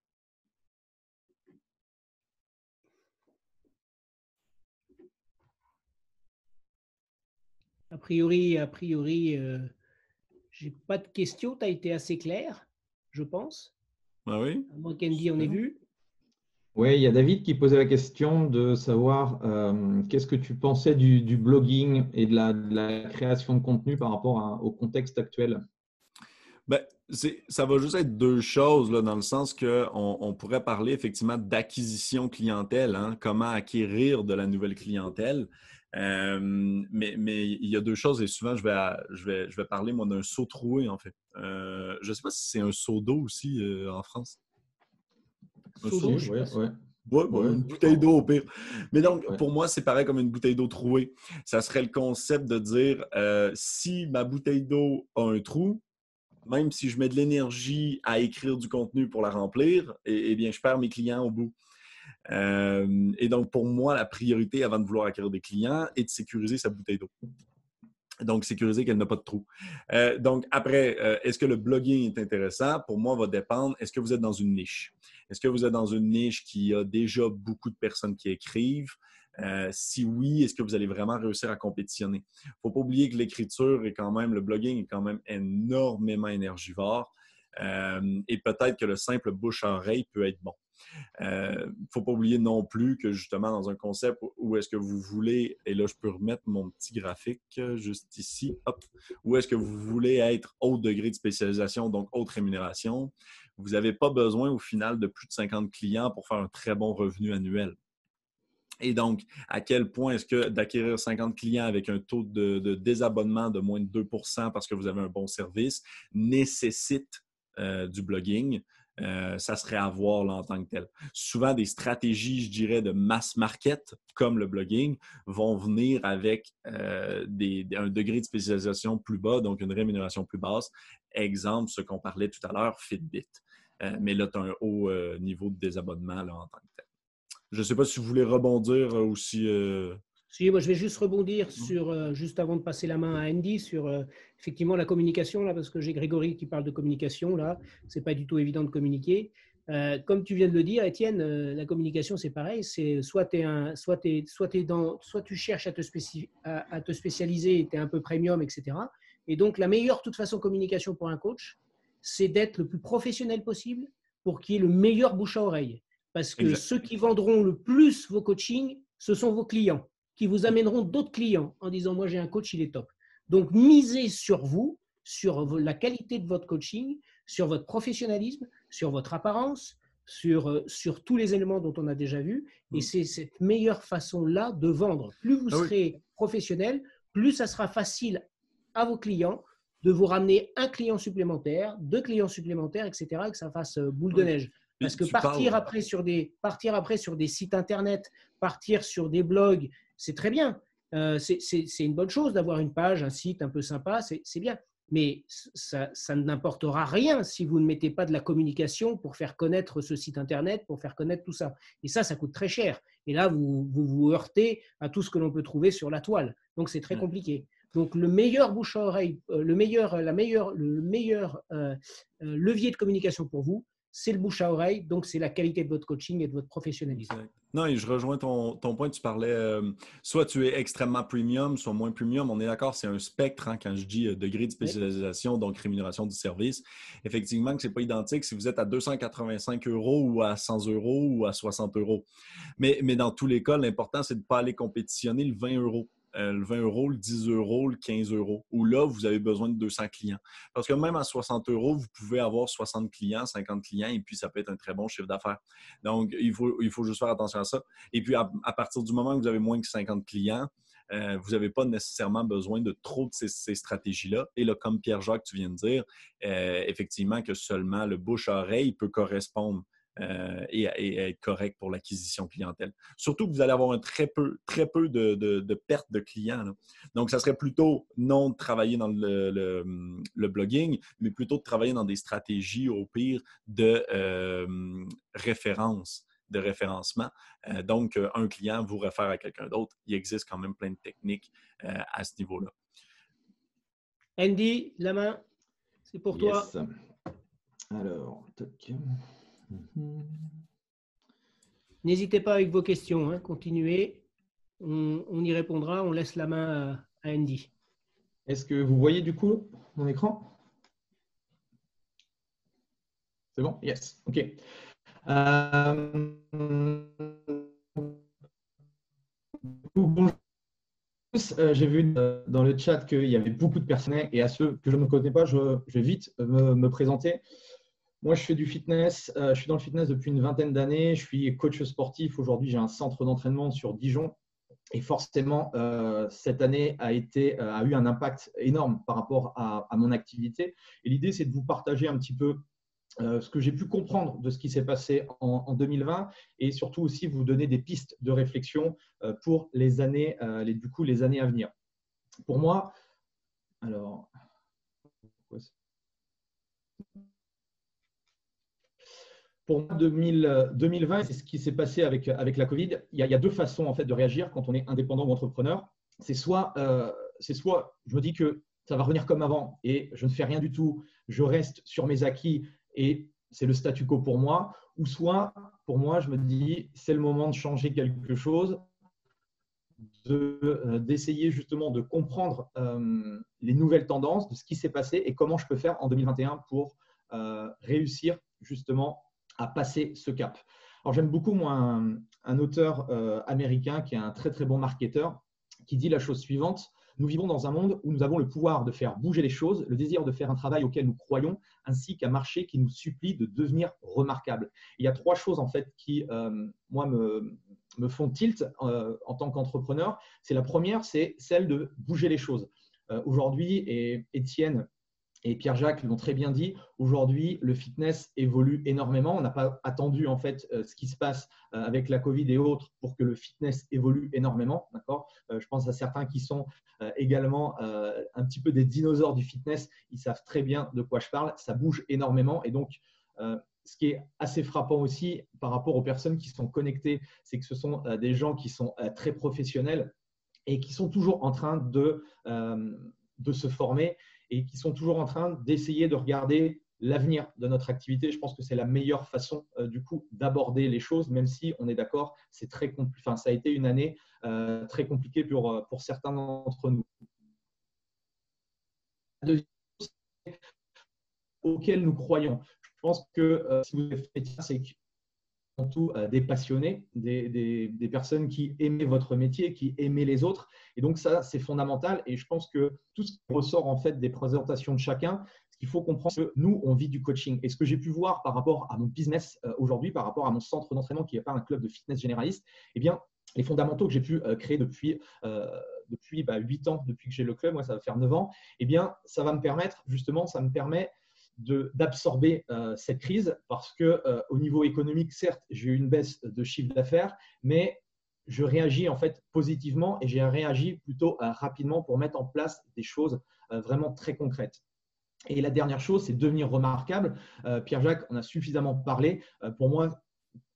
A priori, a priori, euh, j'ai pas de questions. Tu as été assez clair, je pense. Ah oui. Moi, Candy, on est vu. Oui, il y a David qui posait la question de savoir euh, qu'est-ce que tu pensais du, blogging et de la, création de contenu par rapport au contexte actuel? Ben, ça va juste être deux choses, là, dans le sens qu'on on pourrait parler effectivement d'acquisition clientèle, hein, comment acquérir de la nouvelle clientèle. Euh, mais, mais, il y a deux choses, et souvent, je vais, je vais, je vais parler, moi, d'un saut troué, en fait. Euh, je ne sais pas si c'est un seau d'eau aussi en France. Oui, Ouais, une bouteille d'eau au pire. Mais donc, pour moi, c'est pareil comme une bouteille d'eau trouée. Ça serait le concept de dire si ma bouteille d'eau a un trou, même si je mets de l'énergie à écrire du contenu pour la remplir, eh, eh bien, je perds mes clients au bout. Euh, et donc, pour moi, la priorité avant de vouloir acquérir des clients est de sécuriser sa bouteille d'eau. Donc, sécuriser qu'elle n'a pas de trou. Euh, donc, après, euh, est-ce que le blogging est intéressant? Pour moi, va dépendre. Est-ce que vous êtes dans une niche? Est-ce que vous êtes dans une niche qui a déjà beaucoup de personnes qui écrivent? si oui, est-ce que vous allez vraiment réussir à compétitionner? Il ne faut pas oublier que l'écriture est quand même, le blogging est quand même énormément énergivore. et peut-être que le simple bouche-oreille peut être bon. Il euh, ne faut pas oublier non plus que justement dans un concept où est-ce que vous voulez, et là je peux remettre mon petit graphique euh, juste ici, hop, où est-ce que vous voulez être haut degré de spécialisation, donc haute rémunération, vous n'avez pas besoin au final de plus de 50 clients pour faire un très bon revenu annuel. Et donc, à quel point est-ce que d'acquérir 50 clients avec un taux de, désabonnement de moins de 2 parce que vous avez un bon service nécessite euh, du blogging? Euh, ça serait à voir en tant que tel. Souvent, des stratégies, je dirais, de mass market, comme le blogging, vont venir avec euh, un degré de spécialisation plus bas, donc une rémunération plus basse. Exemple, ce qu'on parlait tout à l'heure, Fitbit. Euh, mais là, tu as un haut niveau de désabonnement en tant que tel. Je ne sais pas si vous voulez rebondir aussi. Si, moi je vais juste rebondir mmh. sur, juste avant de passer la main à Andy, sur effectivement la communication, là, parce que j'ai Grégory qui parle de communication, là, c'est pas du tout évident de communiquer. Euh, comme tu viens de le dire, Étienne, euh, la communication, c'est pareil. C'est soit, es un, soit, es, soit, es dans, soit tu cherches à te, à, te spécialiser, tu es un peu premium, etc. Et donc, la meilleure, toute façon, communication pour un coach, c'est d'être le plus professionnel possible pour qu'il y ait le meilleur bouche à oreille. Parce que ceux qui vendront le plus vos coachings, ce sont vos clients, qui vous amèneront d'autres clients en disant Moi, j'ai un coach, il est top. Donc, misez sur vous, sur la qualité de votre coaching, sur votre professionnalisme, sur votre apparence, sur, euh, sur tous les éléments dont on a déjà vu. Et mm. c'est cette meilleure façon-là de vendre. Plus vous ah serez professionnel, plus ça sera facile à vos clients de vous ramener un client supplémentaire, deux clients supplémentaires, etc., et que ça fasse euh, boule de neige. Parce que partir après, sur des, partir après sur des sites internet, partir sur des blogs, c'est très bien. Euh, c'est une bonne chose d'avoir une page, un site un peu sympa, c'est bien. Mais ça, ça n'importera rien si vous ne mettez pas de la communication pour faire connaître ce site Internet, pour faire connaître tout ça. Et ça, ça coûte très cher. Et là, vous vous, heurtez à tout ce que l'on peut trouver sur la toile. Donc, c'est très compliqué. Donc, le meilleur bouche à oreille, euh, le meilleur, la meilleure, le meilleur euh, levier de communication pour vous, c'est le bouche à oreille, donc c'est la qualité de votre coaching et de votre professionnalisme. Non, et je rejoins ton, point. Tu parlais, euh, soit tu es extrêmement premium, soit moins premium. On est d'accord, c'est un spectre hein, quand je dis euh, degré de spécialisation, donc rémunération du service. Effectivement, ce n'est pas identique si vous êtes à 285 euros ou à 100 euros ou à 60 euros. Mais, mais dans tous les cas, l'important, c'est de ne pas aller compétitionner le 20 euros. Euh, le 20 euros, le 10 euros, le 15 euros, où là, vous avez besoin de 200 clients. Parce que même à 60 euros, vous pouvez avoir 60 clients, 50 clients, et puis ça peut être un très bon chiffre d'affaires. Donc, il faut, il faut juste faire attention à ça. Et puis, à, partir du moment où vous avez moins que 50 clients, euh, vous n'avez pas nécessairement besoin de trop de ces, stratégies-là. Et là, comme Pierre-Jacques, tu viens de dire, euh, effectivement que seulement le bouche-oreille peut correspondre euh, et, être correct pour l'acquisition clientèle. Surtout que vous allez avoir un très peu, très peu de, de, pertes de clients. Donc, ça serait plutôt non de travailler dans le, blogging, mais plutôt de travailler dans des stratégies, au pire, de euh, référence de référencement. Euh, donc, un client vous réfère à quelqu'un d'autre. Il existe quand même plein de techniques à ce niveau-là. Andy, la main, c'est pour toi. Alors, toc. Mhm. N'hésitez pas avec vos questions, hein, continuez. On, y répondra. On laisse la main à, Andy. Est-ce que vous voyez du coup mon écran? C'est bon? Yes. OK. Euh, tous. J'ai vu dans le chat qu'il y avait beaucoup de personnes et à ceux que je ne connais pas, je, vais vite me, présenter. Moi, je fais du fitness. je suis dans le fitness depuis une vingtaine d'années. Je suis coach sportif. Aujourd'hui, j'ai un centre d'entraînement sur Dijon. Et forcément, cette année a, été, a eu un impact énorme par rapport à, mon activité. Et l'idée, c'est de vous partager un petit peu euh, ce que j'ai pu comprendre de ce qui s'est passé en, 2020 et surtout aussi vous donner des pistes de réflexion euh, pour les années, euh, du coup, les années à venir. Pour moi, alors, pour moi, 2020, c'est ce qui s'est passé avec, avec la Covid. Il y, a, deux façons en fait de réagir quand on est indépendant ou entrepreneur. C'est soit, c'est soit je me dis que ça va revenir comme avant et je ne fais rien du tout, je reste sur mes acquis et c'est le statu quo pour moi, ou soit pour moi, je me dis, c'est le moment de changer quelque chose, euh, d'essayer justement de comprendre euh, les nouvelles tendances, de ce qui s'est passé et comment je peux faire en 2021 pour euh, réussir justement à passer ce cap. Alors j'aime beaucoup moi un, auteur américain qui est un très très bon marketeur qui dit la chose suivante nous vivons dans un monde où nous avons le pouvoir de faire bouger les choses, le désir de faire un travail auquel nous croyons, ainsi qu'un marché qui nous supplie de devenir remarquable. Il y a trois choses en fait qui, euh, moi, me, me, font tilt euh, en tant qu'entrepreneur. C'est la première, c'est celle de bouger les choses. Euh, aujourd'hui, et Étienne et Pierre-Jacques l'ont très bien dit, aujourd'hui, le fitness évolue énormément. On n'a pas attendu en fait euh, ce qui se passe euh, avec la Covid et autres pour que le fitness évolue énormément. D'accord? Euh, Je pense à certains qui sont également un petit peu des dinosaures du fitness. Ils savent très bien de quoi je parle. Ça bouge énormément. Et donc, ce qui est assez frappant aussi par rapport aux personnes qui sont connectées, c'est que ce sont des gens qui sont très professionnels et qui sont toujours en train de, de se former et qui sont toujours en train d'essayer de regarder l'avenir de notre activité. Je pense que c'est la meilleure façon euh, du coup d'aborder les choses, même si on est d'accord, c'est très enfin, ça a été une année euh, très compliquée pour, euh, pour certains d'entre nous. auquel nous croyons. Je pense que si vous êtes c'est tout euh, des passionnés, des, personnes qui aimaient votre métier, qui aimaient les autres. Et donc ça, c'est fondamental. Et je pense que tout ce qui ressort en fait des présentations de chacun, ce qu'il faut comprendre, c'est que nous, on vit du coaching. Et ce que j'ai pu voir par rapport à mon business euh, aujourd'hui, par rapport à mon centre d'entraînement qui n'est pas un club de fitness généraliste, eh bien, les fondamentaux que j'ai pu euh, créer depuis, depuis bah, 8 ans, depuis que j'ai le club, moi ça va faire 9 ans, eh bien, ça va me permettre, justement, ça me permet d'absorber euh, cette crise parce que euh, au niveau économique, certes, j'ai eu une baisse de chiffre d'affaires, mais je réagis en fait positivement et j'ai réagi plutôt euh, rapidement pour mettre en place des choses vraiment très concrètes. Et la dernière chose, c'est devenir remarquable. Pierre-Jacques, on a suffisamment parlé. pour moi,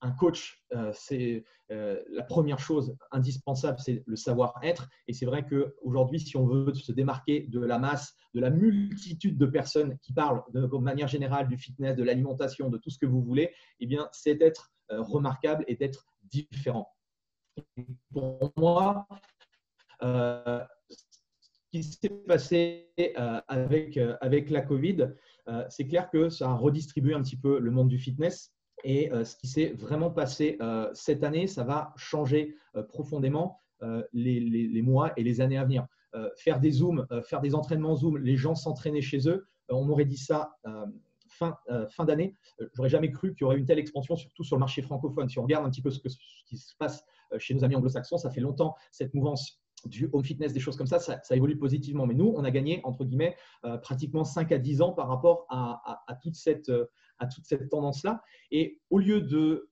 un coach, euh, c'est euh, la première chose indispensable, c'est le savoir-être. Et c'est vrai qu'aujourd'hui, si on veut se démarquer de la masse, de la multitude de personnes qui parlent de, manière générale du fitness, de l'alimentation, de tout ce que vous voulez, eh bien, c'est d'être euh, remarquable et d'être différent. pour moi, ce qui s'est passé avec, avec la Covid, c'est clair que ça a redistribué un petit peu le monde du fitness et euh, ce qui s'est vraiment passé euh, cette année, ça va changer euh, profondément les, mois et les années à venir. faire des zooms, faire des entraînements Zoom, les gens s'entraîner chez eux, on m'aurait dit ça fin, fin d'année. J'aurais jamais cru qu'il y aurait une telle expansion, surtout sur le marché francophone. Si on regarde un petit peu ce, qui se passe chez nos amis anglo-saxons, ça fait longtemps cette mouvance du home fitness, des choses comme ça, ça, évolue positivement. Mais nous, on a gagné, entre guillemets, pratiquement 5 à 10 ans par rapport à toute cette, à toute cette tendance-là. Et au lieu de,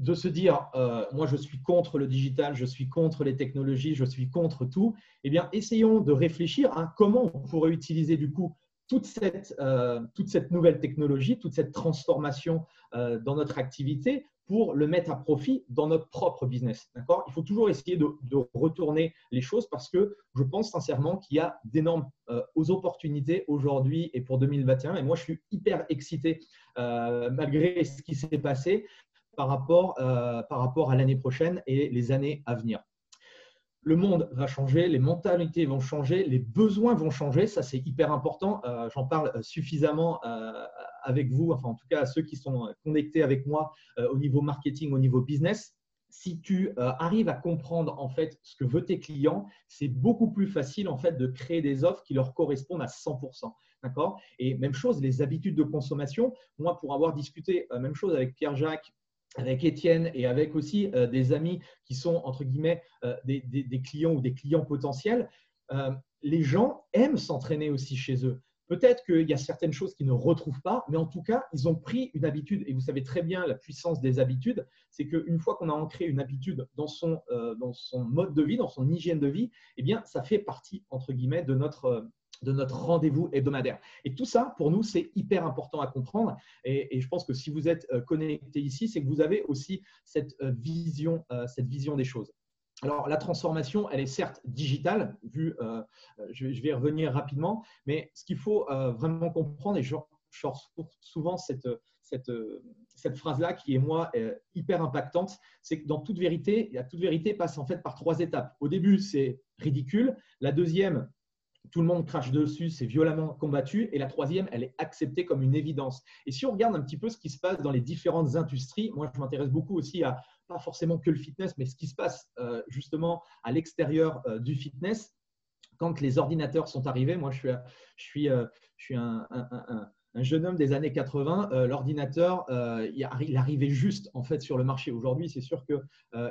de se dire, euh, moi je suis contre le digital, je suis contre les technologies, je suis contre tout, eh bien, essayons de réfléchir à comment on pourrait utiliser du coup toute cette, euh, toute cette nouvelle technologie, toute cette transformation euh, dans notre activité pour le mettre à profit dans notre propre business. Il faut toujours essayer de, retourner les choses parce que je pense sincèrement qu'il y a d'énormes euh, opportunités aujourd'hui et pour 2021. Et moi, je suis hyper excité euh, malgré ce qui s'est passé euh, par rapport à l'année prochaine et les années à venir le monde va changer, les mentalités vont changer, les besoins vont changer. Ça, c'est hyper important. Euh, j'en parle suffisamment euh, avec vous, enfin en tout cas à ceux qui sont connectés avec moi euh, au niveau marketing, au niveau business. si tu euh, arrives à comprendre en fait ce que veulent tes clients, c'est beaucoup plus facile en fait de créer des offres qui leur correspondent à 100%. D'accord? Et même chose, les habitudes de consommation. Moi, pour avoir discuté, euh, même chose avec Pierre-Jacques, avec Étienne et avec aussi euh, des amis qui sont entre guillemets des, des, clients ou des clients potentiels, les gens aiment s'entraîner aussi chez eux. Peut-être qu'il y a certaines choses qu'ils ne retrouvent pas, mais en tout cas, ils ont pris une habitude. Et vous savez très bien la puissance des habitudes, c'est qu'une fois qu'on a ancré une habitude dans son, euh, dans son mode de vie, dans son hygiène de vie, eh bien, ça fait partie, entre guillemets, de notre, euh, de notre rendez-vous hebdomadaire. Et tout ça, pour nous, c'est hyper important à comprendre. Et, je pense que si vous êtes euh, connecté ici, c'est que vous avez aussi cette vision, cette vision des choses. Alors, la transformation, elle est certes digitale, vu, euh, je, vais y revenir rapidement, mais ce qu'il faut euh, vraiment comprendre, et je, sors souvent cette, cette, cette phrase-là qui est, moi, euh, hyper impactante, c'est que dans toute vérité, la toute vérité passe en fait par trois étapes. Au début, c'est ridicule. La deuxième, tout le monde crache dessus, c'est violemment combattu. Et la troisième, elle est acceptée comme une évidence. Et si on regarde un petit peu ce qui se passe dans les différentes industries, moi, je m'intéresse beaucoup aussi à pas forcément que le fitness, mais ce qui se passe euh, justement à l'extérieur euh, du fitness. Quand les ordinateurs sont arrivés, moi je suis, je suis, euh, un, jeune homme des années 80, l'ordinateur, il arrivait juste en fait sur le marché. Aujourd'hui, c'est sûr que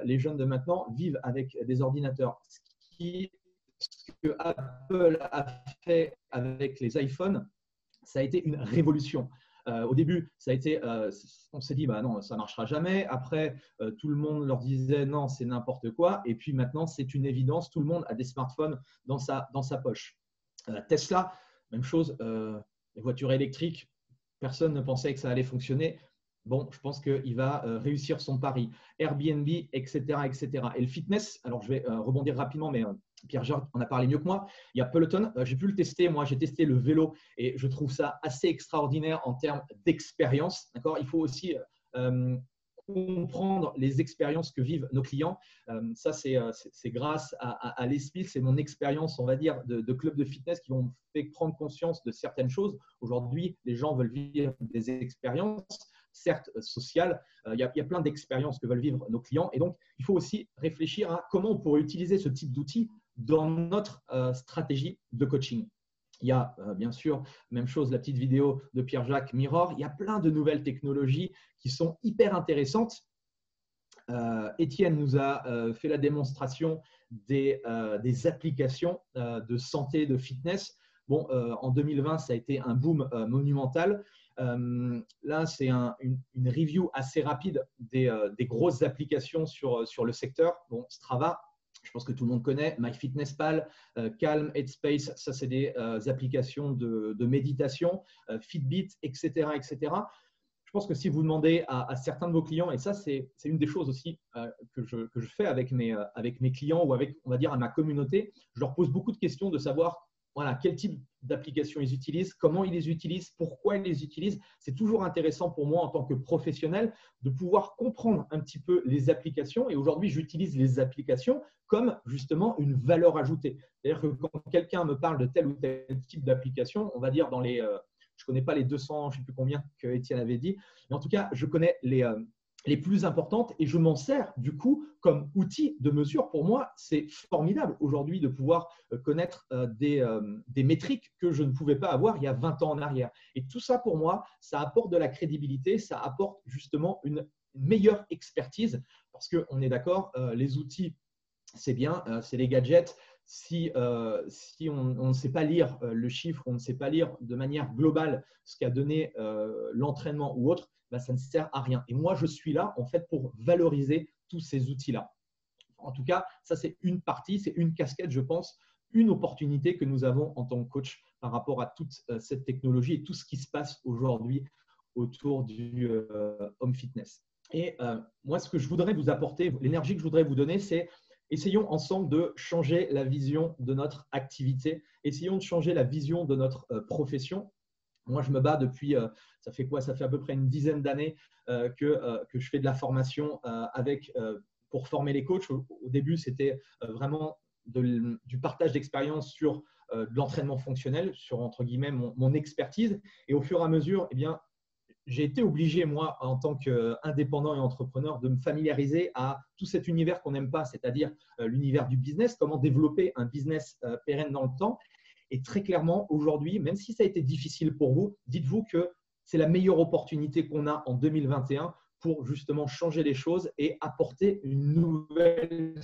les jeunes de maintenant vivent avec des ordinateurs. Ce, qui, ce que Apple a fait avec les iPhones, ça a été une révolution. Euh, au début, ça a été, euh, on s'est dit, bah non, ça marchera jamais. Après, euh, tout le monde leur disait, non, c'est n'importe quoi. Et puis maintenant, c'est une évidence, tout le monde a des smartphones dans sa, dans sa poche. Tesla, même chose, les voitures électriques, personne ne pensait que ça allait fonctionner. Bon, je pense qu'il va réussir son pari. Airbnb, etc., etc. Et le fitness, alors je vais rebondir rapidement, mais Pierre Georges en a parlé mieux que moi. Il y a Peloton, euh, j'ai pu le tester. Moi, j'ai testé le vélo et je trouve ça assez extraordinaire en termes d'expérience. D'accord? Il faut aussi euh, comprendre les expériences que vivent nos clients. Euh, ça, c'est grâce à, l'esprit, c'est mon expérience, on va dire, de, de club de fitness qui m'ont fait prendre conscience de certaines choses. Aujourd'hui, les gens veulent vivre des expériences certes sociales. il, y a, y a plein d'expériences que veulent vivre nos clients. Et donc, il faut aussi réfléchir à comment on pourrait utiliser ce type d'outils dans notre euh, stratégie de coaching. Il y a euh, bien sûr, même chose, la petite vidéo de Pierre-Jacques Mirror. Il y a plein de nouvelles technologies qui sont hyper intéressantes. Euh, Étienne nous a fait la démonstration des, applications de santé, de fitness. Bon, en 2020, ça a été un boom monumental. là, c'est une, une, review assez rapide des, des, grosses applications sur, sur le secteur. Bon, Strava, je pense que tout le monde connaît, MyFitnessPal, euh, Calm, Headspace, ça c'est des euh, applications de, méditation, euh, Fitbit, etc., etc. Je pense que si vous demandez à, certains de vos clients, et ça c'est une des choses aussi que je, fais avec mes, avec mes clients ou avec, on va dire, à ma communauté, je leur pose beaucoup de questions de savoir voilà, quel type d'application ils utilisent, comment ils les utilisent, pourquoi ils les utilisent. C'est toujours intéressant pour moi en tant que professionnel de pouvoir comprendre un petit peu les applications. Et aujourd'hui, j'utilise les applications comme justement une valeur ajoutée. C'est-à-dire que quand quelqu'un me parle de tel ou tel type d'application, on va dire dans les, euh, je ne connais pas les 200, je ne sais plus combien que Étienne avait dit, mais en tout cas, je connais les, euh, les plus importantes et je m'en sers du coup comme outil de mesure. Pour moi, c'est formidable aujourd'hui de pouvoir euh, connaître euh, des, euh, des, métriques que je ne pouvais pas avoir il y a 20 ans en arrière. Et tout ça, pour moi, ça apporte de la crédibilité, ça apporte justement une meilleure expertise parce qu'on est d'accord, les outils, c'est bien, c'est les gadgets. Si, si on, ne sait pas lire le chiffre, on ne sait pas lire de manière globale ce qu'a donné l'entraînement ou autre, bah, ça ne sert à rien. Et moi, je suis là en fait pour valoriser tous ces outils-là. En tout cas, ça c'est une partie, c'est une casquette, je pense, une opportunité que nous avons en tant que coach par rapport à toute euh, cette technologie et tout ce qui se passe aujourd'hui autour du euh, home fitness. Et euh, moi, ce que je voudrais vous apporter, l'énergie que je voudrais vous donner, c'est essayons ensemble de changer la vision de notre activité, essayons de changer la vision de notre profession moi, je me bats depuis, euh, ça fait quoi? Ça fait à peu près une dizaine d'années euh, que, euh, que, je fais de la formation avec, pour former les coachs. Au, début, c'était vraiment du partage d'expérience sur de l'entraînement fonctionnel, sur entre guillemets mon, expertise. Et au fur et à mesure, eh bien, j'ai été obligé, moi, en tant qu'indépendant et entrepreneur, de me familiariser à tout cet univers qu'on n'aime pas, c'est-à-dire l'univers du business, comment développer un business pérenne dans le temps. Et très clairement, aujourd'hui, même si ça a été difficile pour vous, dites-vous que c'est la meilleure opportunité qu'on a en 2021 pour justement changer les choses et apporter une nouvelle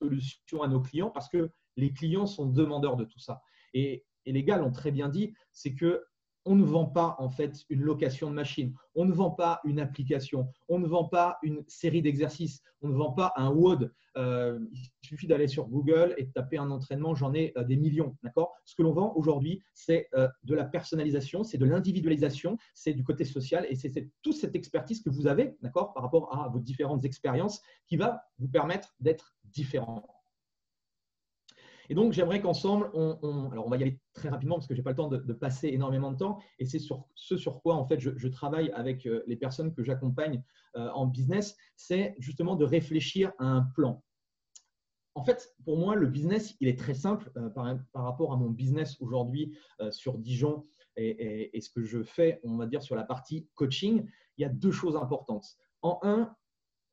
solution à nos clients parce que les clients sont demandeurs de tout ça. Et, les gars l'ont très bien dit, c'est que on ne vend pas en fait une location de machine, on ne vend pas une application, on ne vend pas une série d'exercices, on ne vend pas un WOD. Euh, il suffit d'aller sur Google et de taper un entraînement, j'en ai euh, des millions. D'accord? Ce que l'on vend aujourd'hui, c'est euh, de la personnalisation, c'est de l'individualisation, c'est du côté social et c'est toute cette expertise que vous avez, par rapport à vos différentes expériences qui va vous permettre d'être différent. Et donc, j'aimerais qu'ensemble, on, alors on va y aller très rapidement parce que je n'ai pas le temps de, passer énormément de temps. Et c'est sur ce sur quoi, en fait, je, travaille avec euh, les personnes que j'accompagne euh, en business, c'est justement de réfléchir à un plan. En fait, pour moi, le business, il est très simple euh, par, rapport à mon business aujourd'hui sur Dijon et, et, ce que je fais, on va dire, sur la partie coaching. Il y a deux choses importantes. En un,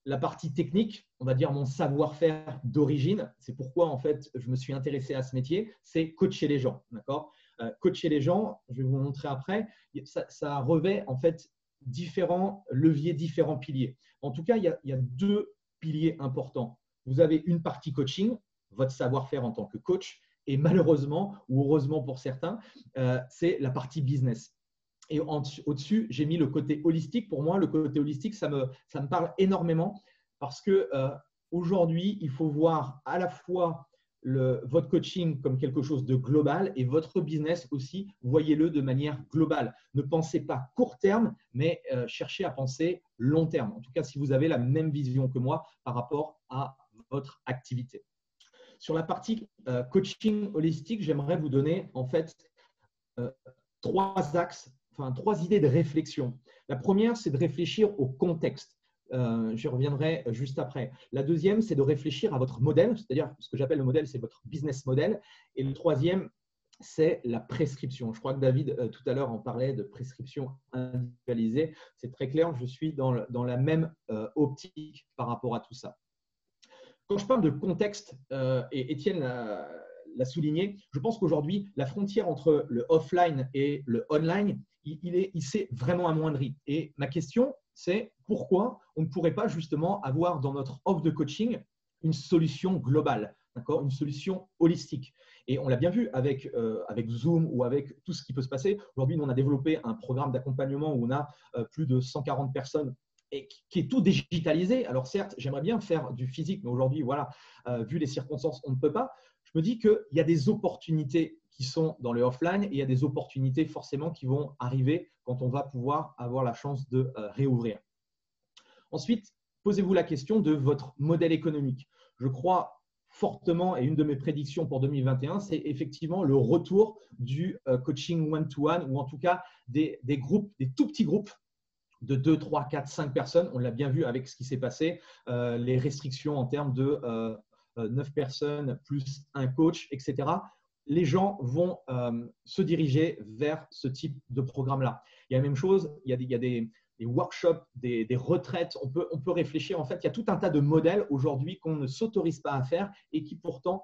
la partie technique, on va dire mon savoir-faire d'origine, c'est pourquoi en fait je me suis intéressé à ce métier, c'est coacher les gens, d'accord? Euh, Coacher les gens, je vais vous montrer après, ça, revêt en fait différents leviers, différents piliers. En tout cas, il y, a, deux piliers importants. Vous avez une partie coaching, votre savoir-faire en tant que coach, et malheureusement ou heureusement pour certains, euh, c'est la partie business. Et au-dessus, j'ai mis le côté holistique. Pour moi, le côté holistique, ça me, ça me parle énormément parce que euh, aujourd'hui, il faut voir à la fois votre coaching comme quelque chose de global et votre business aussi, voyez-le de manière globale. Ne pensez pas court terme, mais euh, cherchez à penser long terme. En tout cas, si vous avez la même vision que moi par rapport à votre activité. Sur la partie euh, coaching holistique, j'aimerais vous donner en fait trois axes enfin, trois idées de réflexion. La première, c'est de réfléchir au contexte. Euh, J'y reviendrai juste après. La deuxième, c'est de réfléchir à votre modèle, c'est-à-dire ce que j'appelle le modèle, c'est votre business model. Et le troisième, c'est la prescription. Je crois que David, euh, tout à l'heure, en parlait de prescription individualisée. C'est très clair, je suis dans, la même euh, optique par rapport à tout ça. Quand je parle de contexte, euh, et Étienne l'a souligné, je pense qu'aujourd'hui, la frontière entre le offline et le online, il, s'est vraiment amoindri. Et ma question, c'est pourquoi on ne pourrait pas justement avoir dans notre offre de coaching une solution globale, une solution holistique. Et on l'a bien vu avec, euh, avec Zoom ou avec tout ce qui peut se passer. Aujourd'hui, on a développé un programme d'accompagnement où on a euh, plus de 140 personnes et qui est tout digitalisé. Alors certes, j'aimerais bien faire du physique, mais aujourd'hui, voilà, euh, vu les circonstances, on ne peut pas. Je me dis qu'il y a des opportunités qui sont dans le offline et il y a des opportunités forcément qui vont arriver quand on va pouvoir avoir la chance de euh, réouvrir. Ensuite, posez-vous la question de votre modèle économique. Je crois fortement, et une de mes prédictions pour 2021, c'est effectivement le retour du euh, coaching one-to-one, ou en tout cas des, groupes, des tout petits groupes de 2, 3, 4, 5 personnes. On l'a bien vu avec ce qui s'est passé, euh, les restrictions en termes de 9 personnes plus un coach, etc les gens vont euh, se diriger vers ce type de programme-là. Il y a la même chose, il y a des, workshops, des, retraites, on peut, réfléchir. En fait, il y a tout un tas de modèles aujourd'hui qu'on ne s'autorise pas à faire et qui pourtant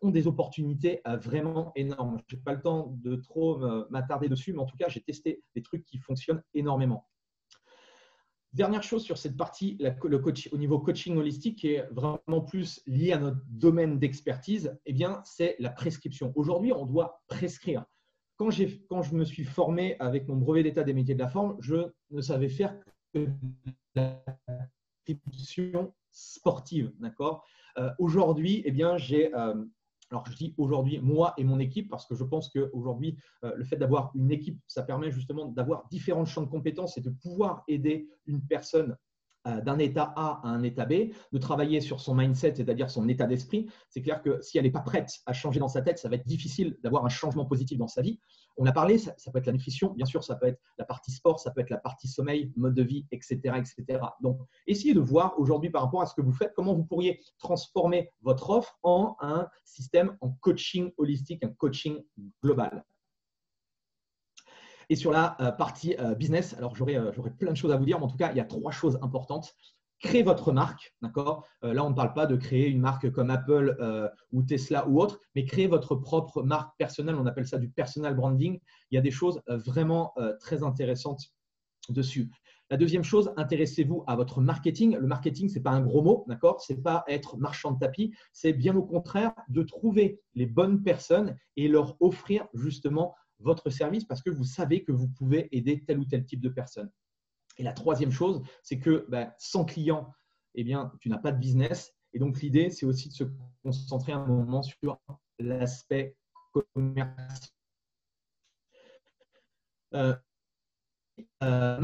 ont des opportunités euh, vraiment énormes. Je n'ai pas le temps de trop m'attarder dessus, mais en tout cas, j'ai testé des trucs qui fonctionnent énormément. Dernière chose sur cette partie, le coach, au niveau coaching holistique, qui est vraiment plus lié à notre domaine d'expertise, eh bien, c'est la prescription. Aujourd'hui, on doit prescrire. Quand, quand, je me suis formé avec mon brevet d'état des métiers de la forme, je ne savais faire que la prescription sportive. D'accord? Euh, Aujourd'hui, eh bien, j'ai euh, alors, je dis aujourd'hui, moi et mon équipe, parce que je pense qu'aujourd'hui, euh, le fait d'avoir une équipe, ça permet justement d'avoir différents champs de compétences et de pouvoir aider une personne d'un état A à un état B, de travailler sur son mindset, c'est-à-dire son état d'esprit. C'est clair que si elle n'est pas prête à changer dans sa tête, ça va être difficile d'avoir un changement positif dans sa vie. On a parlé, ça, peut être la nutrition, bien sûr, ça peut être la partie sport, ça peut être la partie sommeil, mode de vie, etc. etc. Donc, essayez de voir aujourd'hui par rapport à ce que vous faites, comment vous pourriez transformer votre offre en un système en coaching holistique, un coaching global. Et sur la partie business, alors j'aurais plein de choses à vous dire, mais en tout cas, il y a trois choses importantes créez votre marque, d'accord? Là, on ne parle pas de créer une marque comme Apple ou Tesla ou autre, mais créez votre propre marque personnelle. On appelle ça du personal branding. Il y a des choses vraiment très intéressantes dessus. La deuxième chose, intéressez-vous à votre marketing. Le marketing, ce n'est pas un gros mot, d'accord? Ce n'est pas être marchand de tapis, c'est bien au contraire de trouver les bonnes personnes et leur offrir justement votre service parce que vous savez que vous pouvez aider tel ou tel type de personne. Et la troisième chose, c'est que ben, sans client, eh bien, tu n'as pas de business. Et donc, l'idée, c'est aussi de se concentrer un moment sur l'aspect commercial. Euh, euh,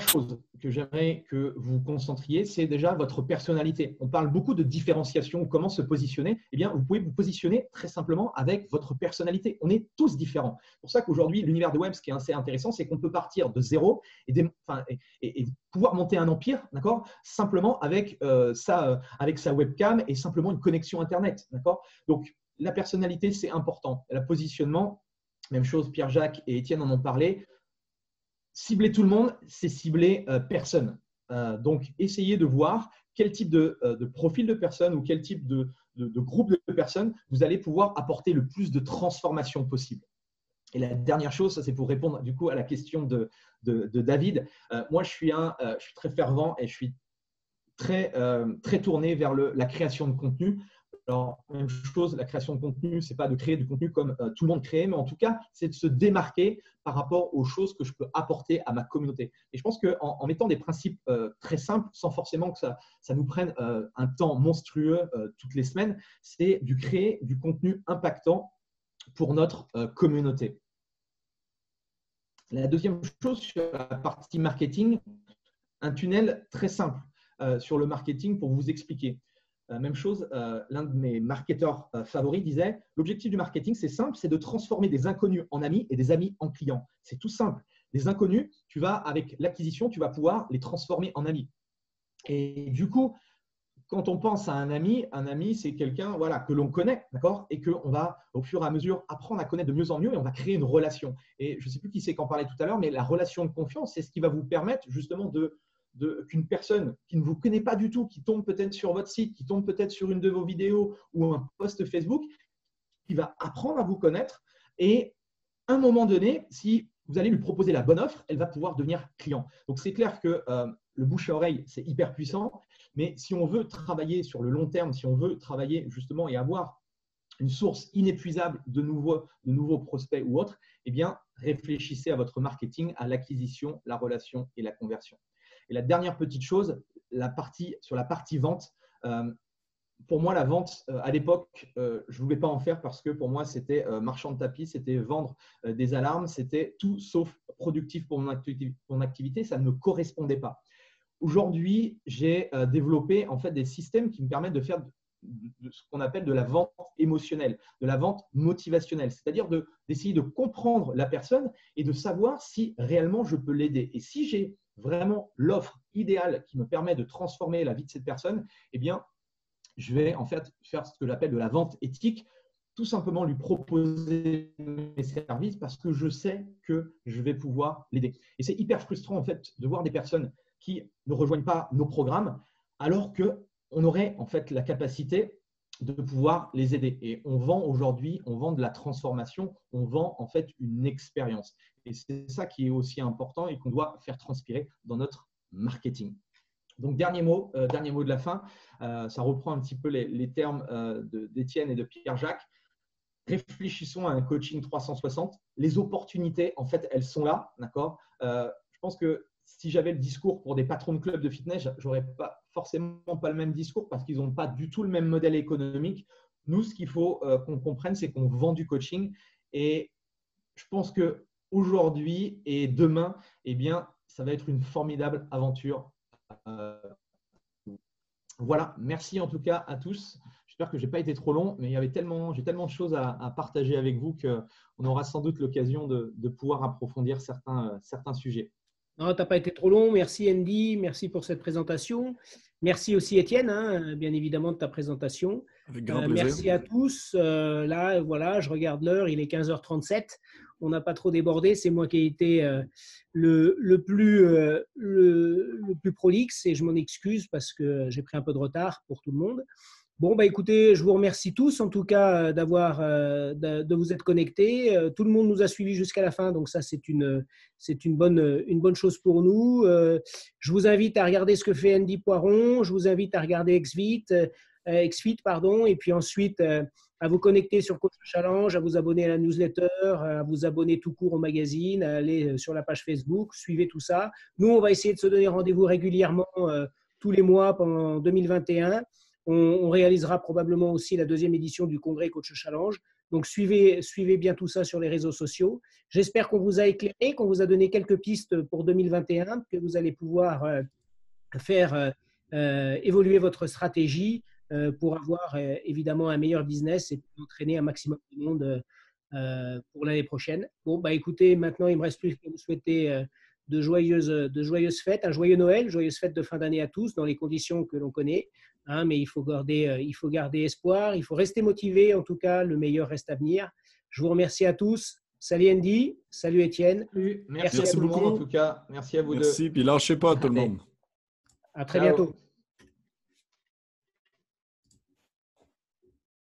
choses que j'aimerais que vous concentriez, c'est déjà votre personnalité. On parle beaucoup de différenciation, comment se positionner. Eh bien, vous pouvez vous positionner très simplement avec votre personnalité. On est tous différents. C'est pour ça qu'aujourd'hui, l'univers de web, ce qui est assez intéressant, c'est qu'on peut partir de zéro et, et, pouvoir monter un empire, d'accord, simplement avec, euh, sa, euh, avec sa webcam et simplement une connexion Internet, d'accord. Donc, la personnalité, c'est important. Le positionnement, même chose, Pierre-Jacques et Étienne en ont parlé cibler tout le monde, c'est cibler euh, personne. Euh, donc, essayez de voir quel type de, euh, profil de personne ou quel type de, groupe de personnes vous allez pouvoir apporter le plus de transformation possible. Et la dernière chose, ça c'est pour répondre du coup à la question de, David. moi, je suis, très fervent et je suis très, très tourné vers la création de contenu. Alors, même chose, la création de contenu, ce n'est pas de créer du contenu comme euh, tout le monde crée, mais en tout cas, c'est de se démarquer par rapport aux choses que je peux apporter à ma communauté. Et je pense qu'en en, mettant des principes euh, très simples, sans forcément que ça, ça nous prenne euh, un temps monstrueux toutes les semaines, c'est du créer du contenu impactant pour notre communauté. La deuxième chose sur la partie marketing, un tunnel très simple sur le marketing pour vous expliquer. Euh, même chose, euh, l'un de mes marketeurs euh, favoris disait L'objectif du marketing, c'est simple, c'est de transformer des inconnus en amis et des amis en clients. C'est tout simple. Des inconnus, tu vas, avec l'acquisition, tu vas pouvoir les transformer en amis. Et du coup, quand on pense à un ami, un ami, c'est quelqu'un voilà, que l'on connaît, d'accord Et qu'on va, au fur et à mesure, apprendre à connaître de mieux en mieux et on va créer une relation. Et je ne sais plus qui c'est qu'en parlait tout à l'heure, mais la relation de confiance, c'est ce qui va vous permettre justement de, qu'une personne qui ne vous connaît pas du tout, qui tombe peut-être sur votre site, qui tombe peut-être sur une de vos vidéos ou un post Facebook, qui va apprendre à vous connaître et à un moment donné, si vous allez lui proposer la bonne offre, elle va pouvoir devenir client. Donc c'est clair que euh, le bouche à oreille, c'est hyper puissant, mais si on veut travailler sur le long terme, si on veut travailler justement et avoir une source inépuisable de nouveaux, de nouveaux prospects ou autres, eh bien, réfléchissez à votre marketing, à l'acquisition, la relation et la conversion. Et la dernière petite chose, la partie, sur la partie vente, euh, pour moi, la vente, euh, à l'époque, euh, je ne voulais pas en faire parce que pour moi, c'était marchand de tapis, c'était vendre des alarmes, c'était tout sauf productif pour mon, activité, ça ne me correspondait pas. Aujourd'hui, j'ai développé en fait des systèmes qui me permettent de faire ce qu'on appelle de la vente émotionnelle, de la vente motivationnelle, c'est-à-dire d'essayer de, comprendre la personne et de savoir si réellement je peux l'aider. Et si j'ai vraiment l'offre idéale qui me permet de transformer la vie de cette personne, eh bien, je vais en fait faire ce que j'appelle de la vente éthique, tout simplement lui proposer mes services parce que je sais que je vais pouvoir l'aider. Et c'est hyper frustrant en fait de voir des personnes qui ne rejoignent pas nos programmes alors que on aurait en fait la capacité de pouvoir les aider. Et on vend aujourd'hui, on vend de la transformation, on vend en fait une expérience. Et c'est ça qui est aussi important et qu'on doit faire transpirer dans notre marketing. Donc, dernier mot, euh, dernier mot de la fin, euh, ça reprend un petit peu les, termes euh, d'Étienne et de Pierre-Jacques. Réfléchissons à un coaching 360. Les opportunités, en fait, elles sont là, d'accord? Je pense que si j'avais le discours pour des patrons de clubs de fitness, j'aurais pas forcément pas le même discours parce qu'ils n'ont pas du tout le même modèle économique. Nous, ce qu'il faut qu'on comprenne, c'est qu'on vend du coaching et je pense que aujourd'hui et demain, eh bien, ça va être une formidable aventure. Euh, voilà, merci en tout cas à tous. J'espère que je n'ai pas été trop long, mais il y avait tellement, j'ai tellement de choses à, partager avec vous qu'on aura sans doute l'occasion de, pouvoir approfondir certains, certains sujets. Non, tu n'as pas été trop long. Merci Andy, merci pour cette présentation. Merci aussi Étienne, hein, bien évidemment, de ta présentation. Avec grand euh, merci à tous. Euh, là, voilà, je regarde l'heure, il est 15h37 on n'a pas trop débordé. C'est moi qui ai été euh, le, le, plus, le, le, plus prolixe et je m'en excuse parce que j'ai pris un peu de retard pour tout le monde. Bon, bah écoutez, je vous remercie tous en tout cas euh, d'avoir, euh, de, vous être connectés. Euh, tout le monde nous a suivis jusqu'à la fin, donc ça c'est une, c'est une bonne, une bonne chose pour nous. Je vous invite à regarder ce que fait Andy Poiron. Je vous invite à regarder XFIT, XFIT pardon, et puis ensuite à vous connecter sur Coach Challenge, à vous abonner à la newsletter, à vous abonner tout court au magazine, à aller sur la page Facebook, suivez tout ça. Nous, on va essayer de se donner rendez-vous régulièrement tous les mois pendant 2021. On, réalisera probablement aussi la deuxième édition du congrès Coach Challenge. Donc suivez, suivez bien tout ça sur les réseaux sociaux. J'espère qu'on vous a éclairé, qu'on vous a donné quelques pistes pour 2021, que vous allez pouvoir euh, faire euh, euh, évoluer votre stratégie pour avoir évidemment un meilleur business et entraîner un maximum de monde pour l'année prochaine. Bon, bah écoutez, maintenant il me reste plus qu'à vous souhaiter de joyeuses, de joyeuses fêtes, un joyeux Noël, joyeuses fêtes de fin d'année à tous dans les conditions que l'on connaît. Hein, mais il faut, garder, euh, il faut garder espoir, il faut rester motivé. En tout cas, le meilleur reste à venir. Je vous remercie à tous. Salut Andy, salut Étienne. Merci, à monde en tout cas. Merci à vous Merci, puis lâchez pas tout le monde. À très bientôt.